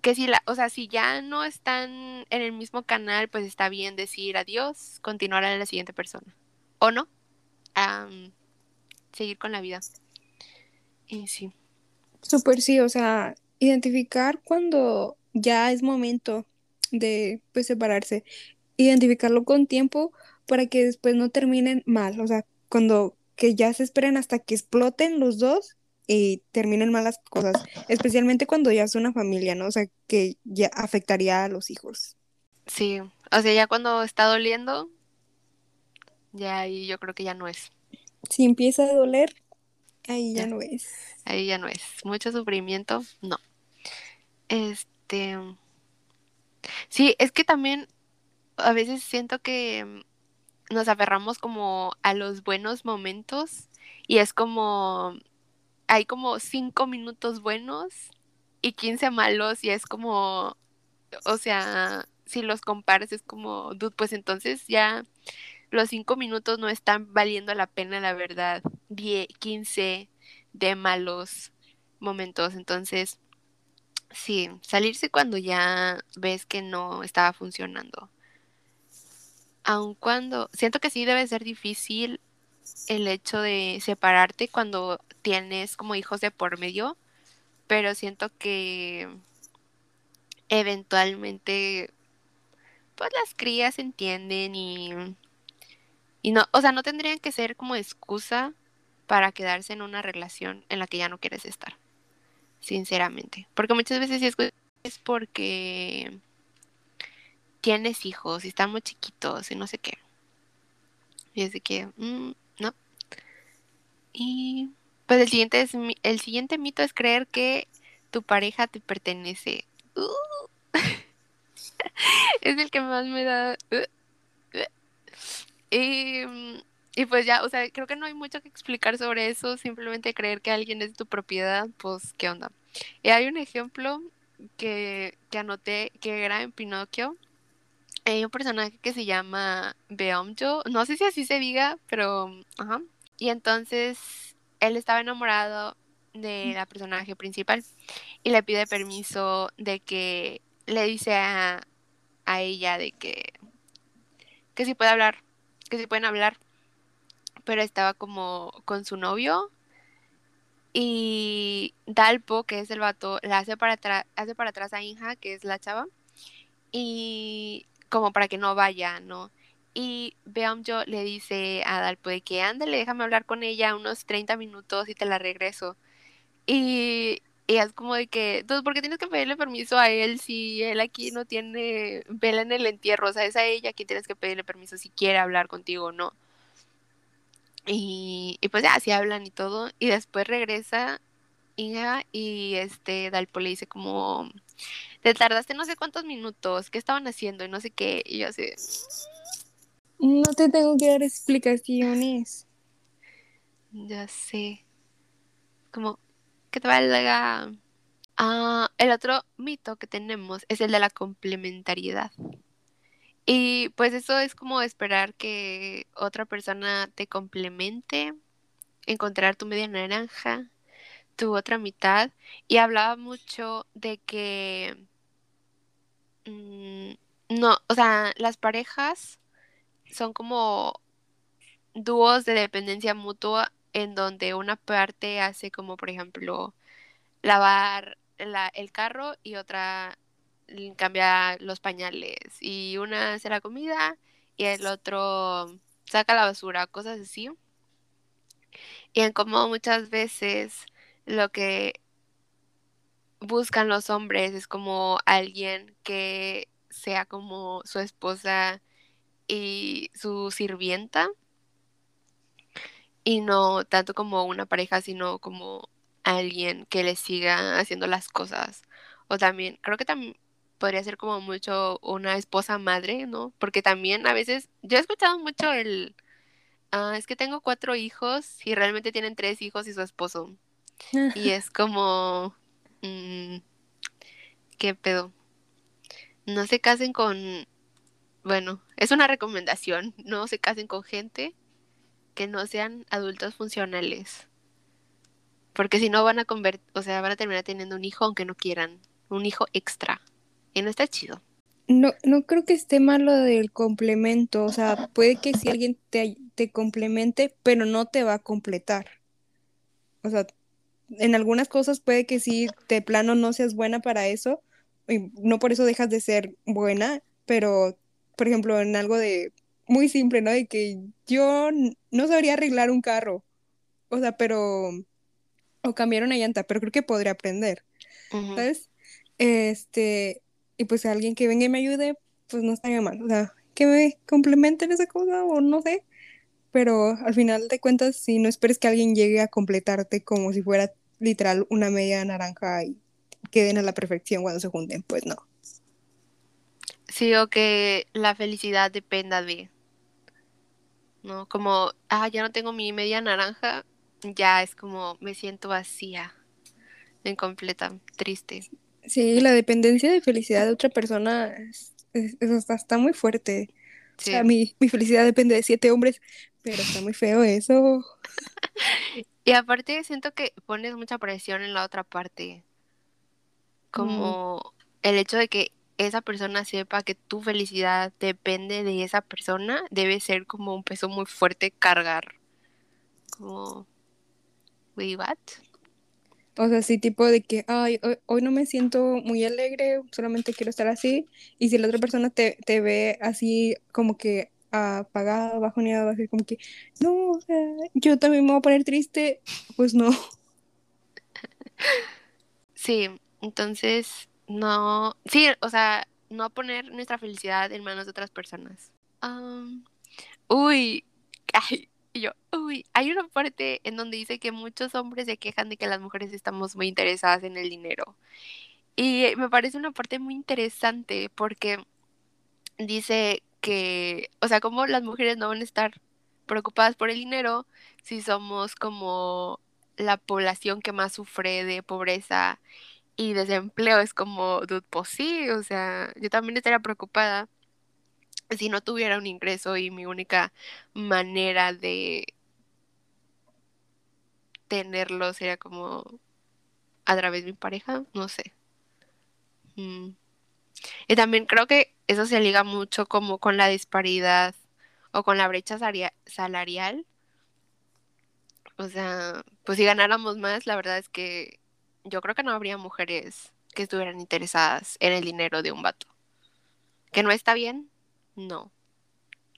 que si la, o sea, si ya no están en el mismo canal, pues está bien decir adiós, continuar a la siguiente persona. O no, seguir con la vida. Y sí. Súper sí, o sea, identificar cuando ya es momento de pues separarse, identificarlo con tiempo, para que después no terminen mal, o sea, cuando que ya se esperen hasta que exploten los dos y terminen mal las cosas, especialmente cuando ya es una familia, ¿no? O sea, que ya afectaría a los hijos. Sí, o sea, ya cuando está doliendo, ya ahí yo creo que ya no es. Si empieza a doler, ahí ya, no es. Ahí ya no es. Mucho sufrimiento, no. Este. Sí, es que también a veces siento que nos aferramos como a los buenos momentos y es como hay como cinco minutos buenos y 15 malos y es como, o sea, si los compares es como, pues entonces ya los cinco minutos no están valiendo la pena, la verdad. 10, 15 de malos momentos. Entonces, sí, salirse cuando ya ves que no estaba funcionando. Aun cuando, siento que sí debe ser difícil el hecho de separarte cuando tienes como hijos de por medio, pero siento que eventualmente pues las crías entienden y y no, o sea, no tendrían que ser como excusa para quedarse en una relación en la que ya no quieres estar. Sinceramente. Porque muchas veces es porque tienes hijos y están muy chiquitos y no sé qué. Y es de que, mm. Y pues el siguiente, es, el siguiente mito es creer que tu pareja te pertenece. Uh. es el que más me da... Y, mm, y pues ya, o sea, creo que no hay mucho que explicar sobre eso, simplemente creer que alguien es tu propiedad, pues, ¿qué onda? Y hay un ejemplo que, que anoté que era en Pinocchio. Hay un personaje que se llama Beomjo, no sé si así se diga, pero, ajá. Y entonces él estaba enamorado de la personaje principal y le pide permiso de que le dice a, a ella de que, que si puede hablar que se pueden hablar, pero estaba como con su novio y Dalpo, que es el vato, la hace para atrás, hace para atrás a Inja, que es la chava, y como para que no vaya, ¿no? Y yo le dice a Dalpo de que ándale, déjame hablar con ella unos 30 minutos y te la regreso. Y, es como de que, entonces, ¿por qué tienes que pedirle permiso a él si él aquí no tiene vela en el entierro? O sea, es a ella quien tienes que pedirle permiso si quiere hablar contigo o no. Y, y pues ya, así hablan y todo. Y después regresa Inga y este Dalpo le dice como, te tardaste no sé cuántos minutos, ¿qué estaban haciendo? Y no sé qué. Y yo así, no te tengo que dar explicaciones. Ya sé. Como, que te valga. Ah, el otro mito que tenemos es el de la complementariedad. Y pues eso es como esperar que otra persona te complemente, encontrar tu media naranja, tu otra mitad. Y hablaba mucho de que mm, no, o sea, las parejas son como dúos de dependencia mutua en donde una parte hace como, por ejemplo, lavar el carro y otra cambia los pañales y una hace la comida y el otro saca la basura, cosas así. Y en como muchas veces lo que buscan los hombres es como alguien que sea como su esposa y su sirvienta y no tanto como una pareja, sino como alguien que le siga haciendo las cosas. O también, creo que también podría ser como mucho una esposa madre, ¿no? Porque también a veces, yo he escuchado mucho el, ah, es que tengo cuatro hijos y realmente tienen tres hijos y su esposo. y es como, mm, ¿qué pedo? No se casen con, bueno, es una recomendación, no se casen con gente que no sean adultos funcionales. Porque si no van a convertir, o sea, van a terminar teniendo un hijo aunque no quieran, un hijo extra. Y no está chido. No, no creo que esté mal lo del complemento, o sea, puede que si alguien te, te complemente, pero no te va a completar. O sea, en algunas cosas puede que sí, de plano no seas buena para eso, y no por eso dejas de ser buena, pero, por ejemplo, en algo de muy simple, ¿no? De que yo no sabría arreglar un carro, o sea, pero, o cambiar una llanta, pero creo que podría aprender, ¿sabes? Este, y pues alguien que venga y me ayude, pues no estaría mal, o sea, que me complementen esa cosa o no sé, pero al final de cuentas, si no esperes que alguien llegue a completarte como si fuera literal una media naranja y queden a la perfección cuando se junten, pues no. Sí, o que la felicidad dependa de, ¿no? Como, ah, ya no tengo mi media naranja, ya es como me siento vacía, incompleta, triste. Sí, la dependencia de felicidad de otra persona es, está, muy fuerte. O sea, mi, mi felicidad depende de siete hombres, pero está muy feo eso. y aparte siento que pones mucha presión en la otra parte. Como el hecho de que esa persona sepa que tu felicidad depende de esa persona, debe ser como un peso muy fuerte cargar. Como, wait, what? O sea, sí, tipo de que, ay, hoy, no me siento muy alegre, solamente quiero estar así. Y si la otra persona te, te ve así como que apagada, bajoneada, va a ser como que, no, o sea, yo también me voy a poner triste, pues no. Sí, entonces no, sí, o sea, no poner nuestra felicidad en manos de otras personas. uy, ay, yo, uy, hay una parte en donde dice que muchos hombres se quejan de que las mujeres estamos muy interesadas en el dinero. Y me parece una parte muy interesante porque dice que, o sea, como las mujeres no van a estar preocupadas por el dinero si somos como la población que más sufre de pobreza y desempleo es como, pues sí, o sea, yo también estaría preocupada si no tuviera un ingreso y mi única manera de tenerlo sería como a través de mi pareja, no sé. Mm. Y también creo que eso se liga mucho como con la disparidad o con la brecha salarial. O sea, pues si ganáramos más, la verdad es que yo creo que no habría mujeres que estuvieran interesadas en el dinero de un vato. ¿Que no está bien? No.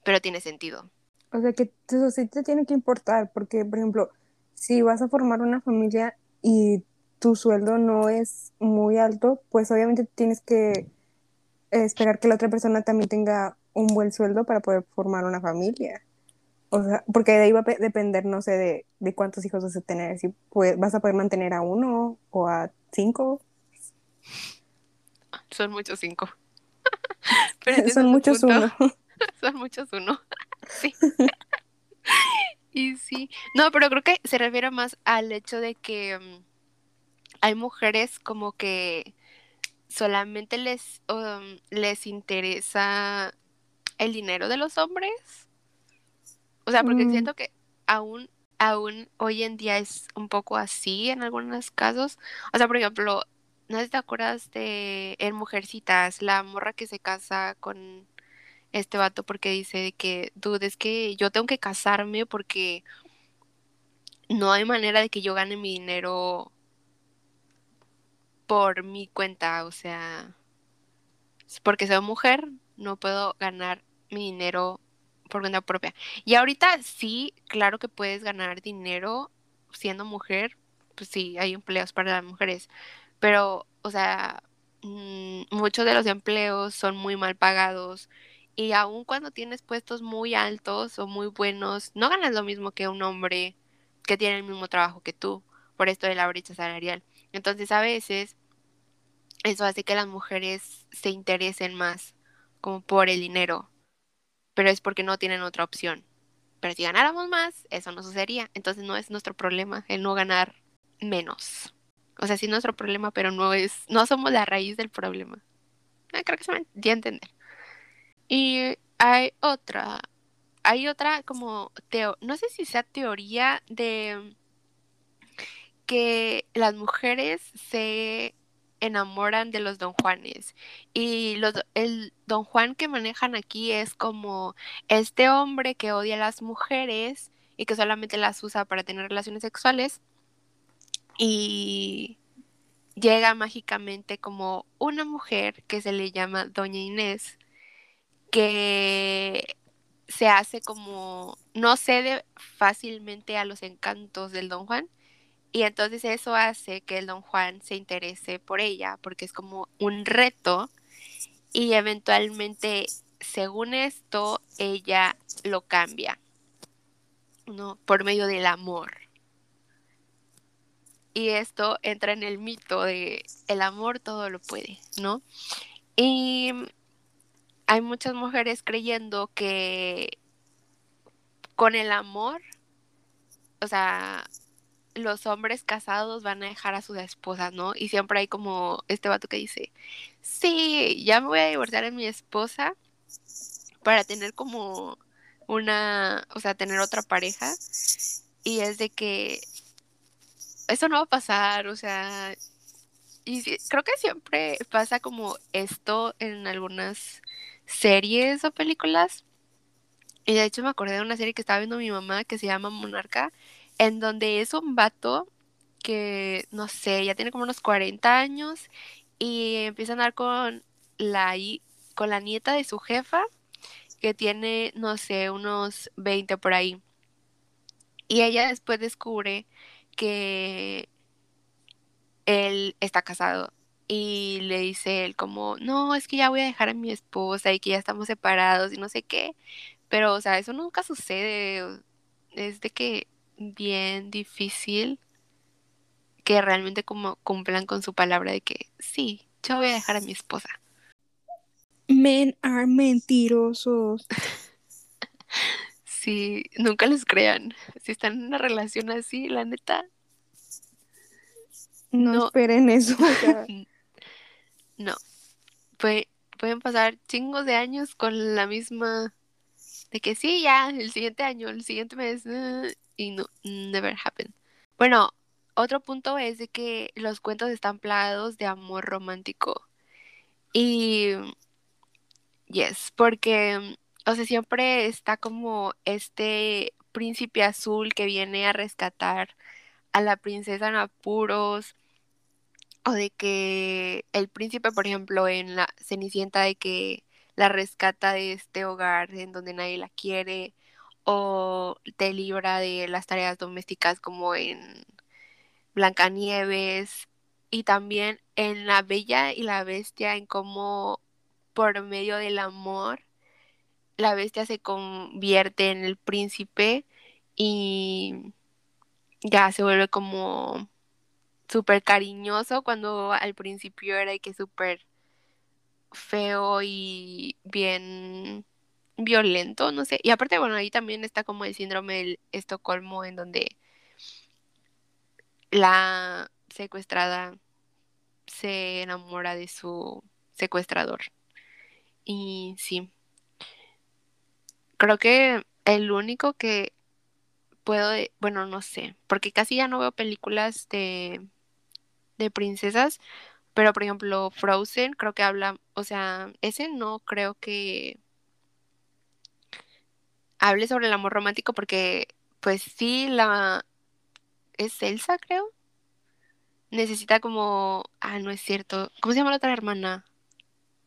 Pero tiene sentido. O sea que eso sí te tiene que importar, porque, por ejemplo, si vas a formar una familia y tu sueldo no es muy alto, pues obviamente tienes que esperar que la otra persona también tenga un buen sueldo para poder formar una familia. O sea, porque de ahí va a depender, no sé, de, cuántos hijos vas a tener. Si vas a poder mantener a uno o a cinco. Son muchos cinco. Son muchos uno. Son muchos uno. Sí. y sí. No, pero creo que se refiere más al hecho de que mm, hay mujeres como que solamente les, um, les interesa el dinero de los hombres o sea, porque mm. siento que aún, aún hoy en día es un poco así en algunos casos. O sea, por ejemplo, ¿no te acuerdas de en Mujercitas, la morra que se casa con este vato porque dice que, dude, es que yo tengo que casarme porque no hay manera de que yo gane mi dinero por mi cuenta, o sea, porque soy mujer, no puedo ganar mi dinero por cuenta propia. Y ahorita sí, claro que puedes ganar dinero siendo mujer, pues sí, hay empleos para las mujeres, pero, o sea, mm, muchos de los empleos son muy mal pagados y aun cuando tienes puestos muy altos o muy buenos, no ganas lo mismo que un hombre que tiene el mismo trabajo que tú, por esto de la brecha salarial. Entonces, a veces, eso hace que las mujeres se interesen más como por el dinero pero es porque no tienen otra opción. Pero si ganáramos más, eso no sucedería. Entonces no es nuestro problema el no ganar menos. O sea, sí es nuestro problema, pero no es, no somos la raíz del problema. Ah, creo que se me dio a entender. Y hay otra, hay otra como teo, no sé si sea teoría de que las mujeres se enamoran de los don Juanes. Y los, el don Juan que manejan aquí es como este hombre que odia a las mujeres y que solamente las usa para tener relaciones sexuales. Y llega mágicamente como una mujer que se le llama Doña Inés, que se hace como, no cede fácilmente a los encantos del Don Juan. Y entonces eso hace que el Don Juan se interese por ella, porque es como un reto. Y eventualmente, según esto, ella lo cambia, ¿no? Por medio del amor. Y esto entra en el mito de el amor todo lo puede, ¿no? Y hay muchas mujeres creyendo que con el amor, o sea, los hombres casados van a dejar a sus esposas, ¿no? Y siempre hay como este vato que dice, sí, ya me voy a divorciar de mi esposa para tener como una, o sea, tener otra pareja. Y es de que eso no va a pasar, o sea, y creo que siempre pasa como esto en algunas series o películas. Y de hecho me acordé de una serie que estaba viendo mi mamá que se llama Monarca, en donde es un vato que, no sé, ya tiene como unos 40 años y empieza a andar con la, con la nieta de su jefa, que tiene, no sé, unos 20 por ahí. Y ella después descubre que él está casado y le dice él como, no, es que ya voy a dejar a mi esposa y que ya estamos separados y no sé qué. Pero, o sea, eso nunca sucede. Es de que bien difícil que realmente como cumplan con su palabra de que sí, yo voy a dejar a mi esposa. Men are mentirosos. sí, nunca les crean. Si están en una relación así, la neta. No, esperen eso. No. pueden pasar chingos de años con la misma. De que sí, ya, el siguiente año, el siguiente mes. Uh, y no, never happen. Bueno, otro punto es de que los cuentos están plagados de amor romántico. Y. Yes, porque. O sea, siempre está como este príncipe azul que viene a rescatar a la princesa en apuros o de que el príncipe, por ejemplo, en la Cenicienta, de que la rescata de este hogar en donde nadie la quiere, o te libra de las tareas domésticas como en Blancanieves, y también en La Bella y la Bestia, en cómo por medio del amor la bestia se convierte en el príncipe y ya se vuelve como súper cariñoso cuando al principio era que súper feo y bien violento, no sé. Y aparte, bueno, ahí también está como el síndrome del Estocolmo en donde la secuestrada se enamora de su secuestrador. Y sí. Creo que el único que puedo, bueno, no sé, porque casi ya no veo películas de de princesas, pero por ejemplo Frozen creo que habla, o sea, ese no creo que hable sobre el amor romántico porque pues sí la es Elsa, creo. Necesita como, ah, no es cierto. ¿Cómo se llama la otra hermana?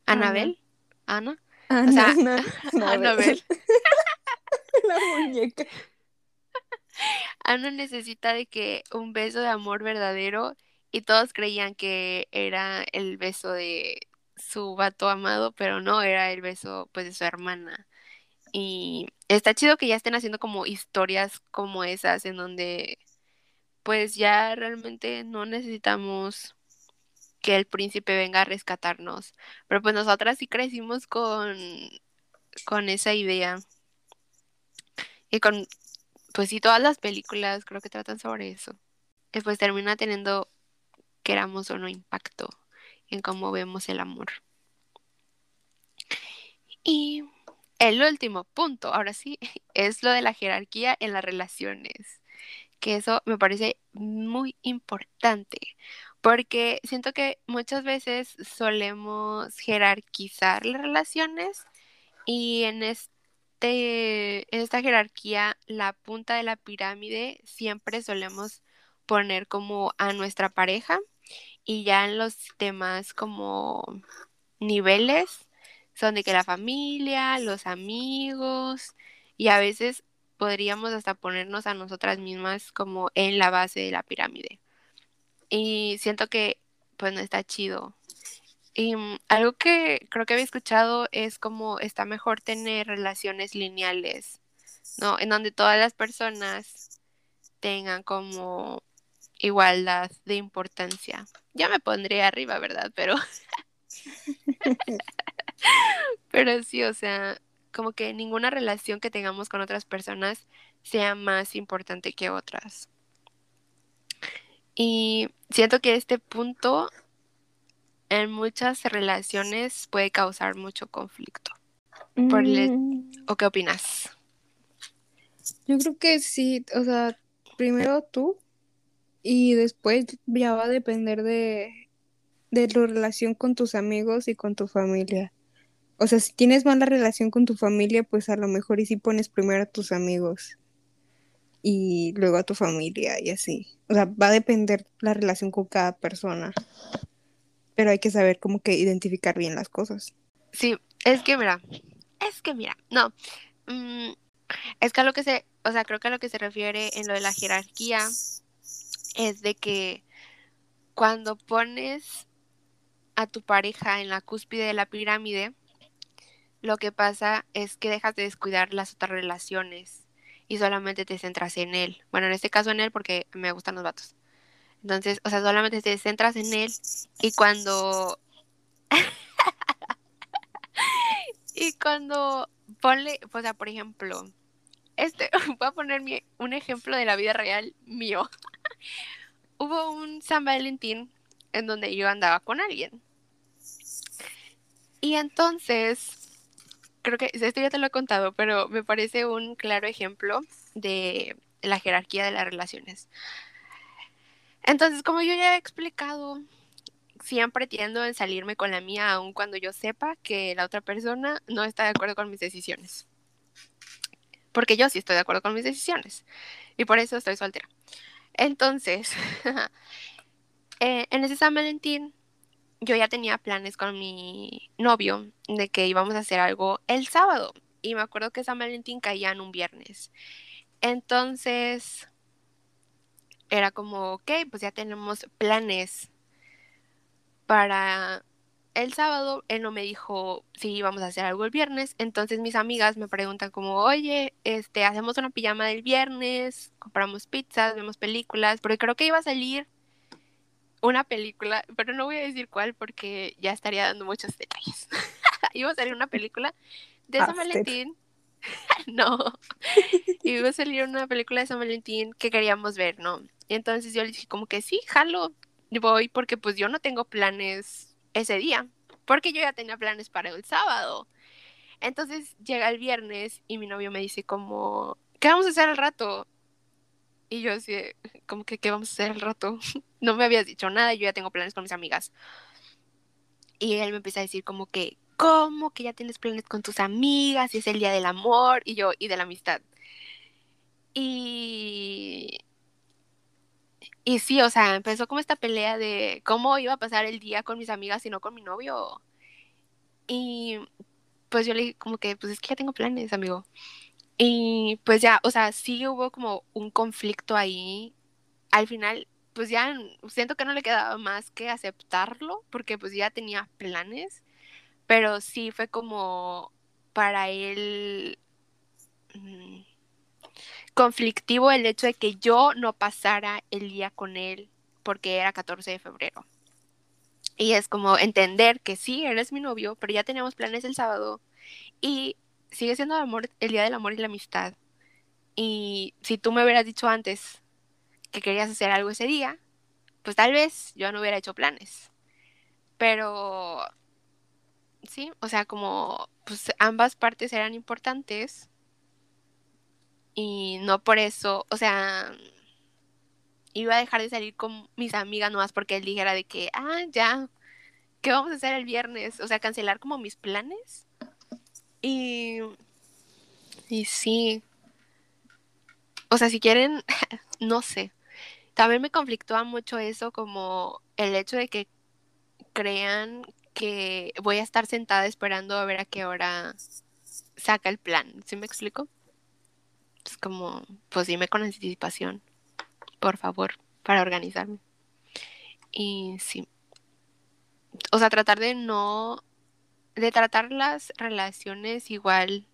Anabel, Ana. Ana. O sea, Anabel. la muñeca. Ana necesita de que un beso de amor verdadero y todos creían que era el beso de su vato amado, pero no, era el beso pues de su hermana. Y está chido que ya estén haciendo como historias como esas en donde pues ya realmente no necesitamos que el príncipe venga a rescatarnos. Pero pues nosotras sí crecimos con, con esa idea. Y con, pues sí, todas las películas creo que tratan sobre eso. Después termina teniendo queramos o no impacto en cómo vemos el amor. Y el último punto, ahora sí, es lo de la jerarquía en las relaciones, que eso me parece muy importante, porque siento que muchas veces solemos jerarquizar las relaciones y en este en esta jerarquía la punta de la pirámide siempre solemos poner como a nuestra pareja y ya en los demás como niveles son de que la familia, los amigos Y a veces podríamos hasta ponernos a nosotras mismas como en la base de la pirámide. Y siento que pues no está chido. Y mm, algo que creo que había escuchado es como está mejor tener relaciones lineales, ¿no? En donde todas las personas tengan como igualdad de importancia. Ya me pondría arriba, ¿verdad? Pero Pero sí, o sea, como que ninguna relación que tengamos con otras personas sea más importante que otras. Y siento que este punto en muchas relaciones puede causar mucho conflicto. Mm. ¿O qué opinas? Yo creo que sí, o sea, primero tú y después ya va a depender de, de tu relación con tus amigos y con tu familia. O sea, si tienes mala relación con tu familia, pues a lo mejor y si pones primero a tus amigos y luego a tu familia y así. O sea, va a depender la relación con cada persona. Pero hay que saber cómo que identificar bien las cosas. Sí, es que mira, es que mira, no. Mm, es que a lo que se, o sea, creo que a lo que se refiere en lo de la jerarquía es de que cuando pones a tu pareja en la cúspide de la pirámide, lo que pasa es que dejas de descuidar las otras relaciones y solamente te centras en él. Bueno, en este caso en él porque me gustan los vatos. Entonces, o sea, solamente te centras en él y cuando... y cuando ponle, o sea, por ejemplo, este, voy a poner un ejemplo de la vida real mío. Hubo un San Valentín en donde yo andaba con alguien. Y entonces, creo que esto ya te lo he contado, pero me parece un claro ejemplo de la jerarquía de las relaciones. Entonces, como yo ya he explicado, siempre tiendo en salirme con la mía, aun cuando yo sepa que la otra persona no está de acuerdo con mis decisiones. Porque yo sí estoy de acuerdo con mis decisiones. Y por eso estoy soltera. Entonces, eh, en ese San Valentín, yo ya tenía planes con mi novio de que íbamos a hacer algo el sábado. Y me acuerdo que San Valentín caía en un viernes. Entonces, era como, ok, pues ya tenemos planes para el sábado. Él no me dijo si íbamos a hacer algo el viernes. Entonces mis amigas me preguntan como, oye, este, hacemos una pijama del viernes, compramos pizzas, vemos películas, porque creo que iba a salir una película, pero no voy a decir cuál porque ya estaría dando muchos detalles. iba a salir una película de San Valentín. no, iba a salir una película de San Valentín que queríamos ver, ¿no? Y entonces yo le dije como que sí, jalo, voy porque pues yo no tengo planes ese día, porque yo ya tenía planes para el sábado. Entonces llega el viernes y mi novio me dice como, ¿qué vamos a hacer al rato? Y yo así, como que, ¿qué vamos a hacer al rato? no me habías dicho nada, yo ya tengo planes con mis amigas. Y él me empieza a decir como que, ¿cómo que ya tienes planes con tus amigas? Y es el día del amor y yo, y de la amistad. Y... Y sí, o sea, empezó como esta pelea de cómo iba a pasar el día con mis amigas y no con mi novio. Y pues yo le dije como que, pues es que ya tengo planes, amigo. Y pues ya, o sea, sí hubo como un conflicto ahí. Al final, pues ya siento que no le quedaba más que aceptarlo, porque pues ya tenía planes, pero sí fue como para él mm, conflictivo el hecho de que yo no pasara el día con él porque era 14 de febrero. Y es como entender que sí, eres mi novio, pero ya teníamos planes el sábado y sigue siendo el, amor, el día del amor y la amistad. Y si tú me hubieras dicho antes que querías hacer algo ese día, pues tal vez yo no hubiera hecho planes. Pero sí, o sea, como pues ambas partes eran importantes y no por eso, o sea, iba a dejar de salir con mis amigas nomás porque él dijera de que, ah, ya, ¿qué vamos a hacer el viernes? O sea, cancelar como mis planes. Y, y sí. O sea, si quieren, no sé. También me conflictúa mucho eso, como el hecho de que crean que voy a estar sentada esperando a ver a qué hora saca el plan. ¿Sí me explico? Es como, pues dime con anticipación, por favor, para organizarme. Y sí. O sea, tratar de no, de tratar las relaciones igual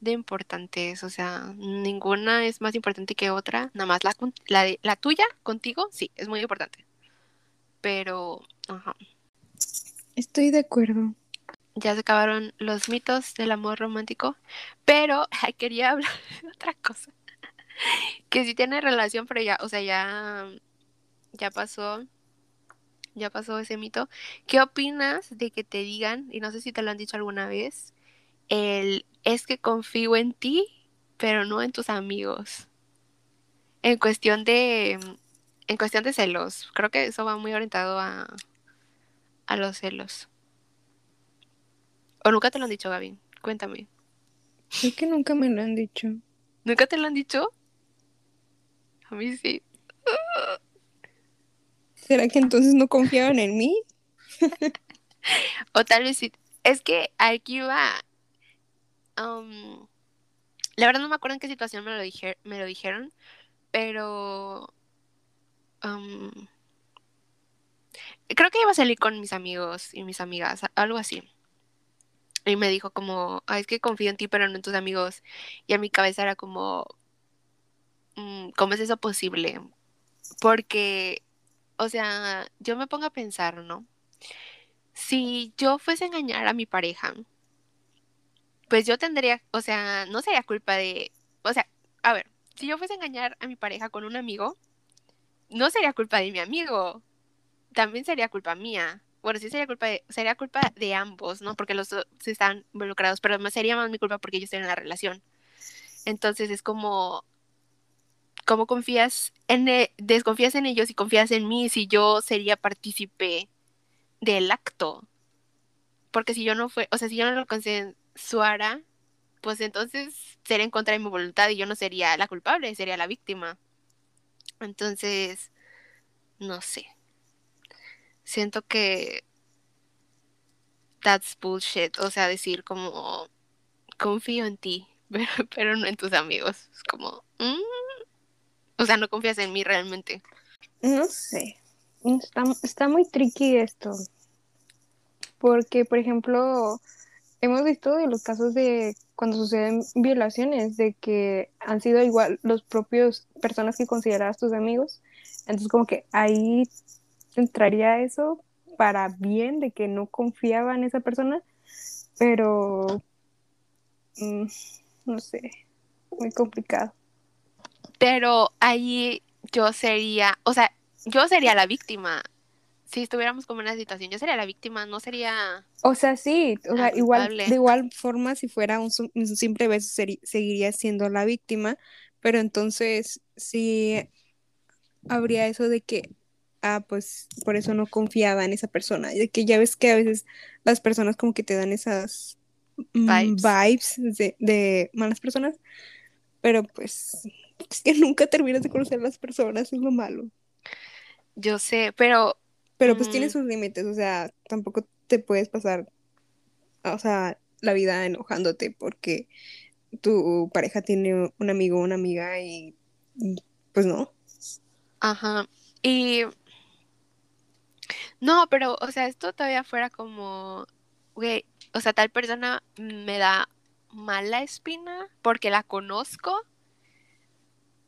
de importantes, o sea, ninguna es más importante que otra, nada más la, la, la tuya contigo, sí, es muy importante. Pero, ajá. Estoy de acuerdo. Ya se acabaron los mitos del amor romántico, pero quería hablar de otra cosa. que sí tiene relación, pero ya, o sea, ya, ya pasó, ya pasó ese mito. ¿Qué opinas de que te digan, y no sé si te lo han dicho alguna vez, el es que confío en ti, pero no en tus amigos? En cuestión de, en cuestión de celos, creo que eso va muy orientado a, a los celos. ¿O nunca te lo han dicho, Gaby? Cuéntame. Es que nunca me lo han dicho. ¿Nunca te lo han dicho? A mí sí. ¿Será que entonces no confiaban en mí? o tal vez sí. Es que aquí va. Um, la verdad no me acuerdo en qué situación me lo, dijeron, pero um, creo que iba a salir con mis amigos y mis amigas, algo así. Y me dijo como, es que confío en ti, pero no en tus amigos. Y a mi cabeza era como, mm, ¿cómo es eso posible? Porque, o sea, yo me pongo a pensar, ¿no? Si yo fuese a engañar a mi pareja, pues yo tendría, o sea, no sería culpa de, o sea, a ver, si yo fuese a engañar a mi pareja con un amigo, no sería culpa de mi amigo, también sería culpa mía. Bueno, sí sería culpa de, sería culpa de ambos, ¿no? Porque los dos están involucrados, pero sería más mi culpa porque yo estoy en la relación. Entonces es como, ¿cómo confías en, e, desconfías en ellos y confías en mí si yo sería partícipe del acto? Porque si yo no fue, o sea, si yo no lo consensuara, pues entonces sería en contra de mi voluntad y yo no sería la culpable, sería la víctima. Entonces, no sé. Siento que that's bullshit. O sea, decir como confío en ti, pero, no en tus amigos. Es como, mm". O sea, no confías en mí realmente. No sé. Está, está muy tricky esto. Porque, por ejemplo, hemos visto de los casos de cuando suceden violaciones, de que han sido igual los propios personas que considerabas tus amigos. Entonces, como que ahí entraría eso para bien, de que no confiaba en esa persona, pero mm, no sé, muy complicado. Pero ahí yo sería, o sea, yo sería la víctima. Si estuviéramos como en una situación, yo sería la víctima, no sería... O sea, sí, o sea, igual, de igual forma, si fuera un, simple beso, seguiría siendo la víctima, pero entonces sí habría eso de que, ah, pues por eso no confiaba en esa persona, de que ya ves que a veces las personas como que te dan esas mm, vibes, de, de malas personas, pero pues es que nunca terminas de conocer a las personas, es lo malo. Yo sé, pero pero pues tiene sus límites, o sea, tampoco te puedes pasar, o sea, la vida enojándote porque tu pareja tiene un amigo o una amiga y pues no. Ajá. Y no, pero, o sea, esto todavía fuera como, güey, o sea, tal persona me da mala espina porque la conozco,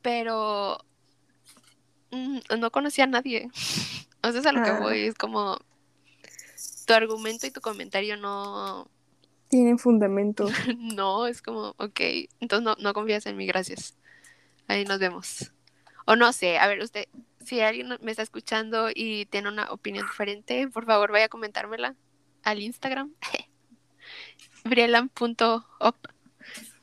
pero mm, no conocía a nadie. O sea, es a lo que ah. voy, es como tu argumento y tu comentario no... Tienen fundamento. no, es como, ok, entonces no, no confías en mí, gracias. Ahí nos vemos. O no sé, a ver, usted, si alguien me está escuchando y tiene una opinión diferente, por favor vaya a comentármela al Instagram, brielan.op,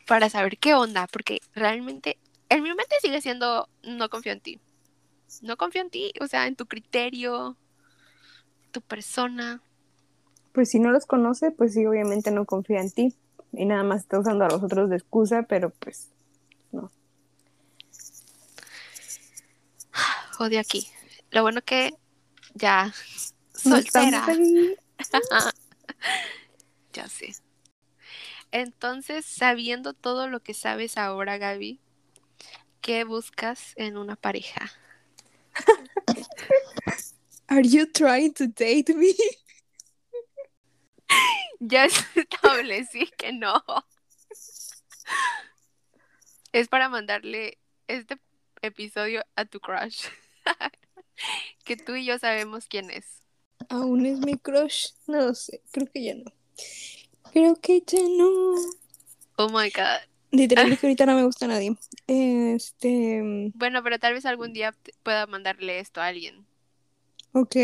para saber qué onda, porque realmente en mi mente sigue siendo no confío en ti no confío en ti, o sea, en tu criterio, tu persona. Pues si no los conoce, pues sí, obviamente no confía en ti. Y nada más está usando a los otros de excusa, pero pues no. Odio aquí. Lo bueno que ya soltera. ya sé. Entonces, sabiendo todo lo que sabes ahora, Gaby, ¿Qué buscas en una pareja? Are you trying to date me? Ya establecí que no. Es para mandarle este episodio a tu crush. que tú y yo sabemos quién es. Aún es mi crush. No sé, creo que ya no. Creo que ya no. Oh my god. Literalmente ahorita no me gusta nadie. Este. Bueno, pero tal vez algún día pueda mandarle esto a alguien. Ok.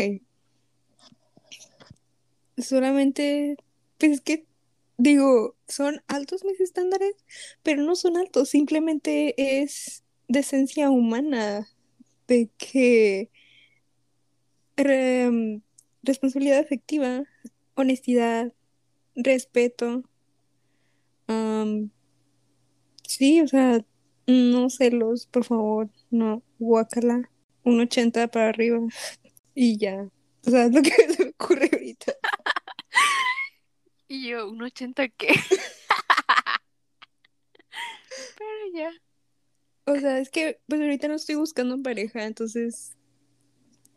Solamente. Pues es que. Digo, son altos mis estándares, pero no son altos. Simplemente es de esencia humana. De que. re- responsabilidad afectiva, honestidad, respeto. Sí, o sea, no celos, por favor, no, guácala, un 80 para arriba y ya. O sea, es lo que se me ocurre ahorita. Y yo, ¿un 80 qué? pero ya. O sea, es que pues ahorita no estoy buscando pareja, entonces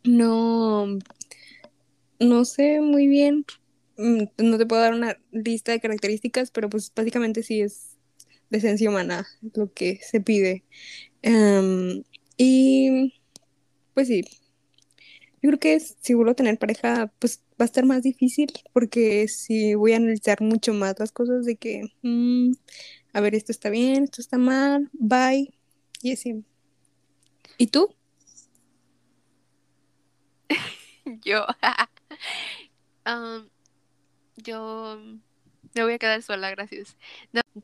no, no sé muy bien. Mm, No te puedo dar una lista de características, pero pues básicamente sí es de esencia humana lo que se pide. Em, y pues sí, yo creo que si vuelvo a tener pareja, pues va a estar más difícil porque si voy a analizar mucho más las cosas de que, mm, a ver, esto está bien, esto está mal, bye, y así. ¿Y tú? Yo. Am, yo me voy a quedar sola, gracias.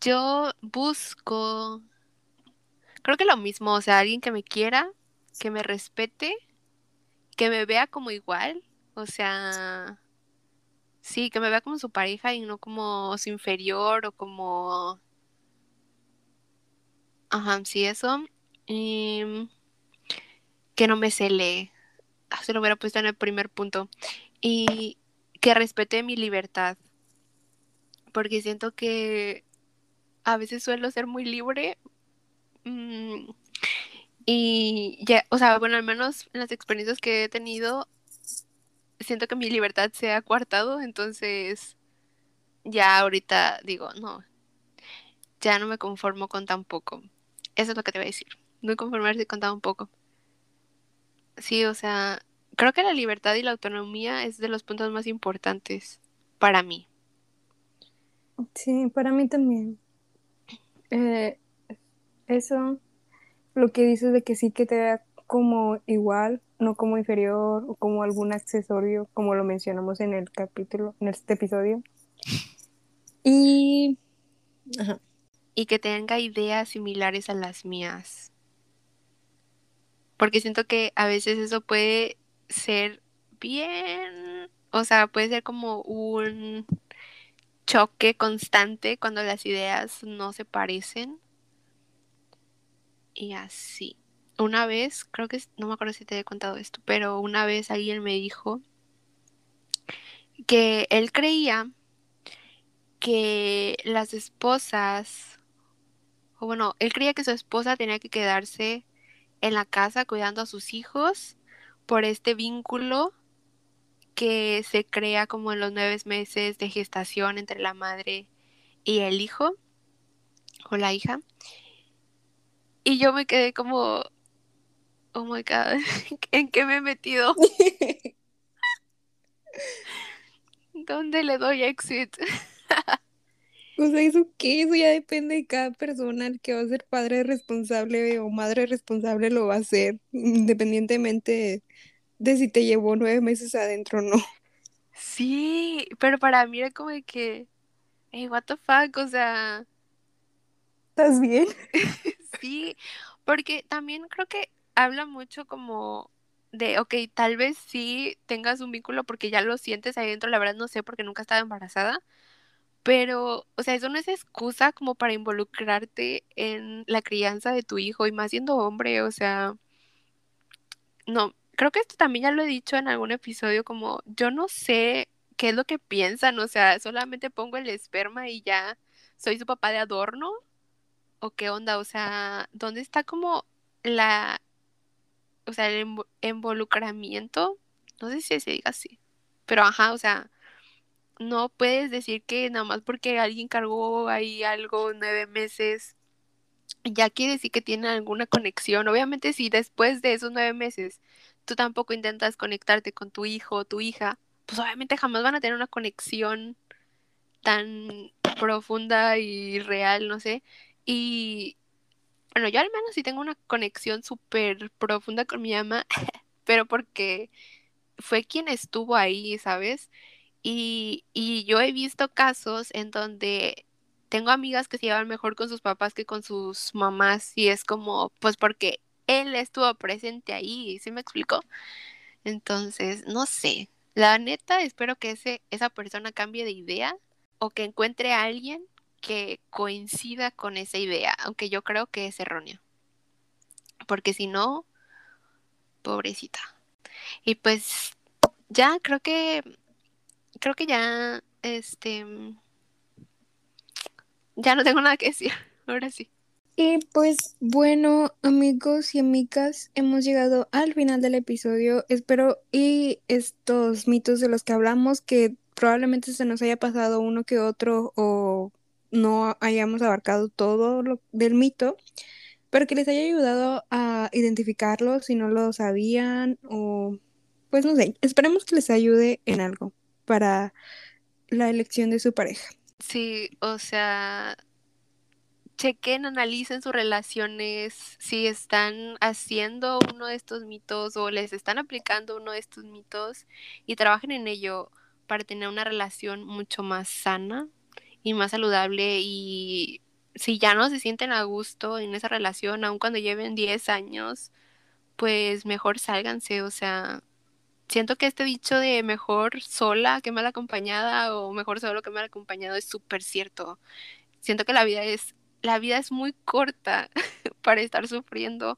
Yo busco, creo que lo mismo, o sea, alguien que me quiera, que me respete, que me vea como igual, o sea, sí, que me vea como su pareja y no como su inferior o como, ajá, sí, eso. Y que no me cele. Ah, Se lo hubiera puesto en el primer punto. Y que respete mi libertad. Porque siento que a veces suelo ser muy libre. mm, y ya, o sea, bueno, al menos en las experiencias que he tenido, siento que mi libertad se ha coartado. Entonces, ya ahorita digo, no, ya no me conformo con tan poco. Eso es lo que te voy a decir. No conformarse con tan poco. Sí, o sea, creo que la libertad y la autonomía es de los puntos más importantes para mí. Sí, para mí también. Eh, eso, lo que dices de que sí que te vea como igual, no como inferior o como algún accesorio, como lo mencionamos en el capítulo, en este episodio. Y, ajá, Y que tenga ideas similares a las mías. Porque siento que a veces eso puede ser bien, o sea, puede ser como un choque constante cuando las ideas no se parecen. Y así. Una vez, creo que, no me acuerdo si te he contado esto, pero una vez alguien me dijo que él creía que las esposas, o bueno, él creía que su esposa tenía que quedarse en la casa cuidando a sus hijos por este vínculo que se crea como en los nueve meses de gestación entre la madre y el hijo o la hija. Y yo me quedé como, oh my God, ¿en qué me he metido? ¿Dónde le doy exit? O sea, ¿eso qué? Eso ya depende de cada persona. El que va a ser padre responsable o madre responsable lo va a hacer, independientemente de si te llevó nueve meses adentro o no. Sí, pero para mí era como de que, hey, what the fuck, o sea, ¿Estás bien? sí, porque también creo que habla mucho como de, ok, tal vez sí tengas un vínculo porque ya lo sientes ahí dentro, la verdad no sé porque nunca estaba embarazada, pero, o sea, eso no es excusa como para involucrarte en la crianza de tu hijo y más siendo hombre, o sea, no, creo que esto también ya lo he dicho en algún episodio, como yo no sé qué es lo que piensan, o sea, solamente pongo el esperma y ya soy su papá de adorno, o qué onda, o sea, ¿dónde está como la, o sea, el involucramiento, no sé si se diga así, pero ajá, o sea, no puedes decir que nada más porque alguien cargó ahí algo nueve meses, ya quiere decir que tiene alguna conexión. Obviamente si después de esos nueve meses tú tampoco intentas conectarte con tu hijo o tu hija, pues obviamente jamás van a tener una conexión tan profunda y real, no sé. Y bueno, yo al menos sí tengo una conexión súper profunda con mi mamá, pero porque fue quien estuvo ahí, ¿sabes? Y, y yo he visto casos en donde tengo amigas que se llevan mejor con sus papás que con sus mamás y es como, pues porque él estuvo presente ahí, ¿sí me explico? Entonces, no sé, la neta espero que ese, esa persona cambie de idea o que encuentre a alguien que coincida con esa idea, aunque yo creo que es erróneo. Porque si no, pobrecita. Y pues ya creo que creo que ya este ya no tengo nada que decir. Ahora sí. Y pues bueno, amigos y amigas, hemos llegado al final del episodio. Espero y estos mitos de los que hablamos, que probablemente se nos haya pasado uno que otro o no hayamos abarcado todo lo del mito, pero que les haya ayudado a identificarlo si no lo sabían o pues no sé, esperemos que les ayude en algo para la elección de su pareja. Sí, o sea, chequen, analicen sus relaciones, si están haciendo uno de estos mitos o les están aplicando uno de estos mitos y trabajen en ello para tener una relación mucho más sana y más saludable y si ya no se sienten a gusto en esa relación, aun cuando lleven 10 años, pues mejor sálganse, o sea, siento que este dicho de mejor sola que mal acompañada o mejor solo que mal acompañado es súper cierto. Siento que la vida es la vida es muy corta para estar sufriendo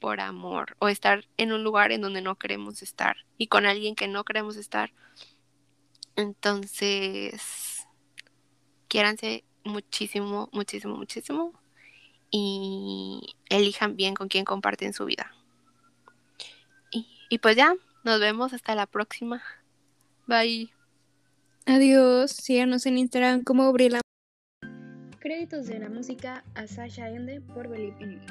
por amor o estar en un lugar en donde no queremos estar y con alguien que no queremos estar. Entonces, quiéranse muchísimo, muchísimo, muchísimo y elijan bien con quién comparten su vida. Y, pues ya, nos vemos hasta la próxima. Bye. Adiós. Síganos en Instagram como Briela. Créditos de la música a Sasha Ende por Believe in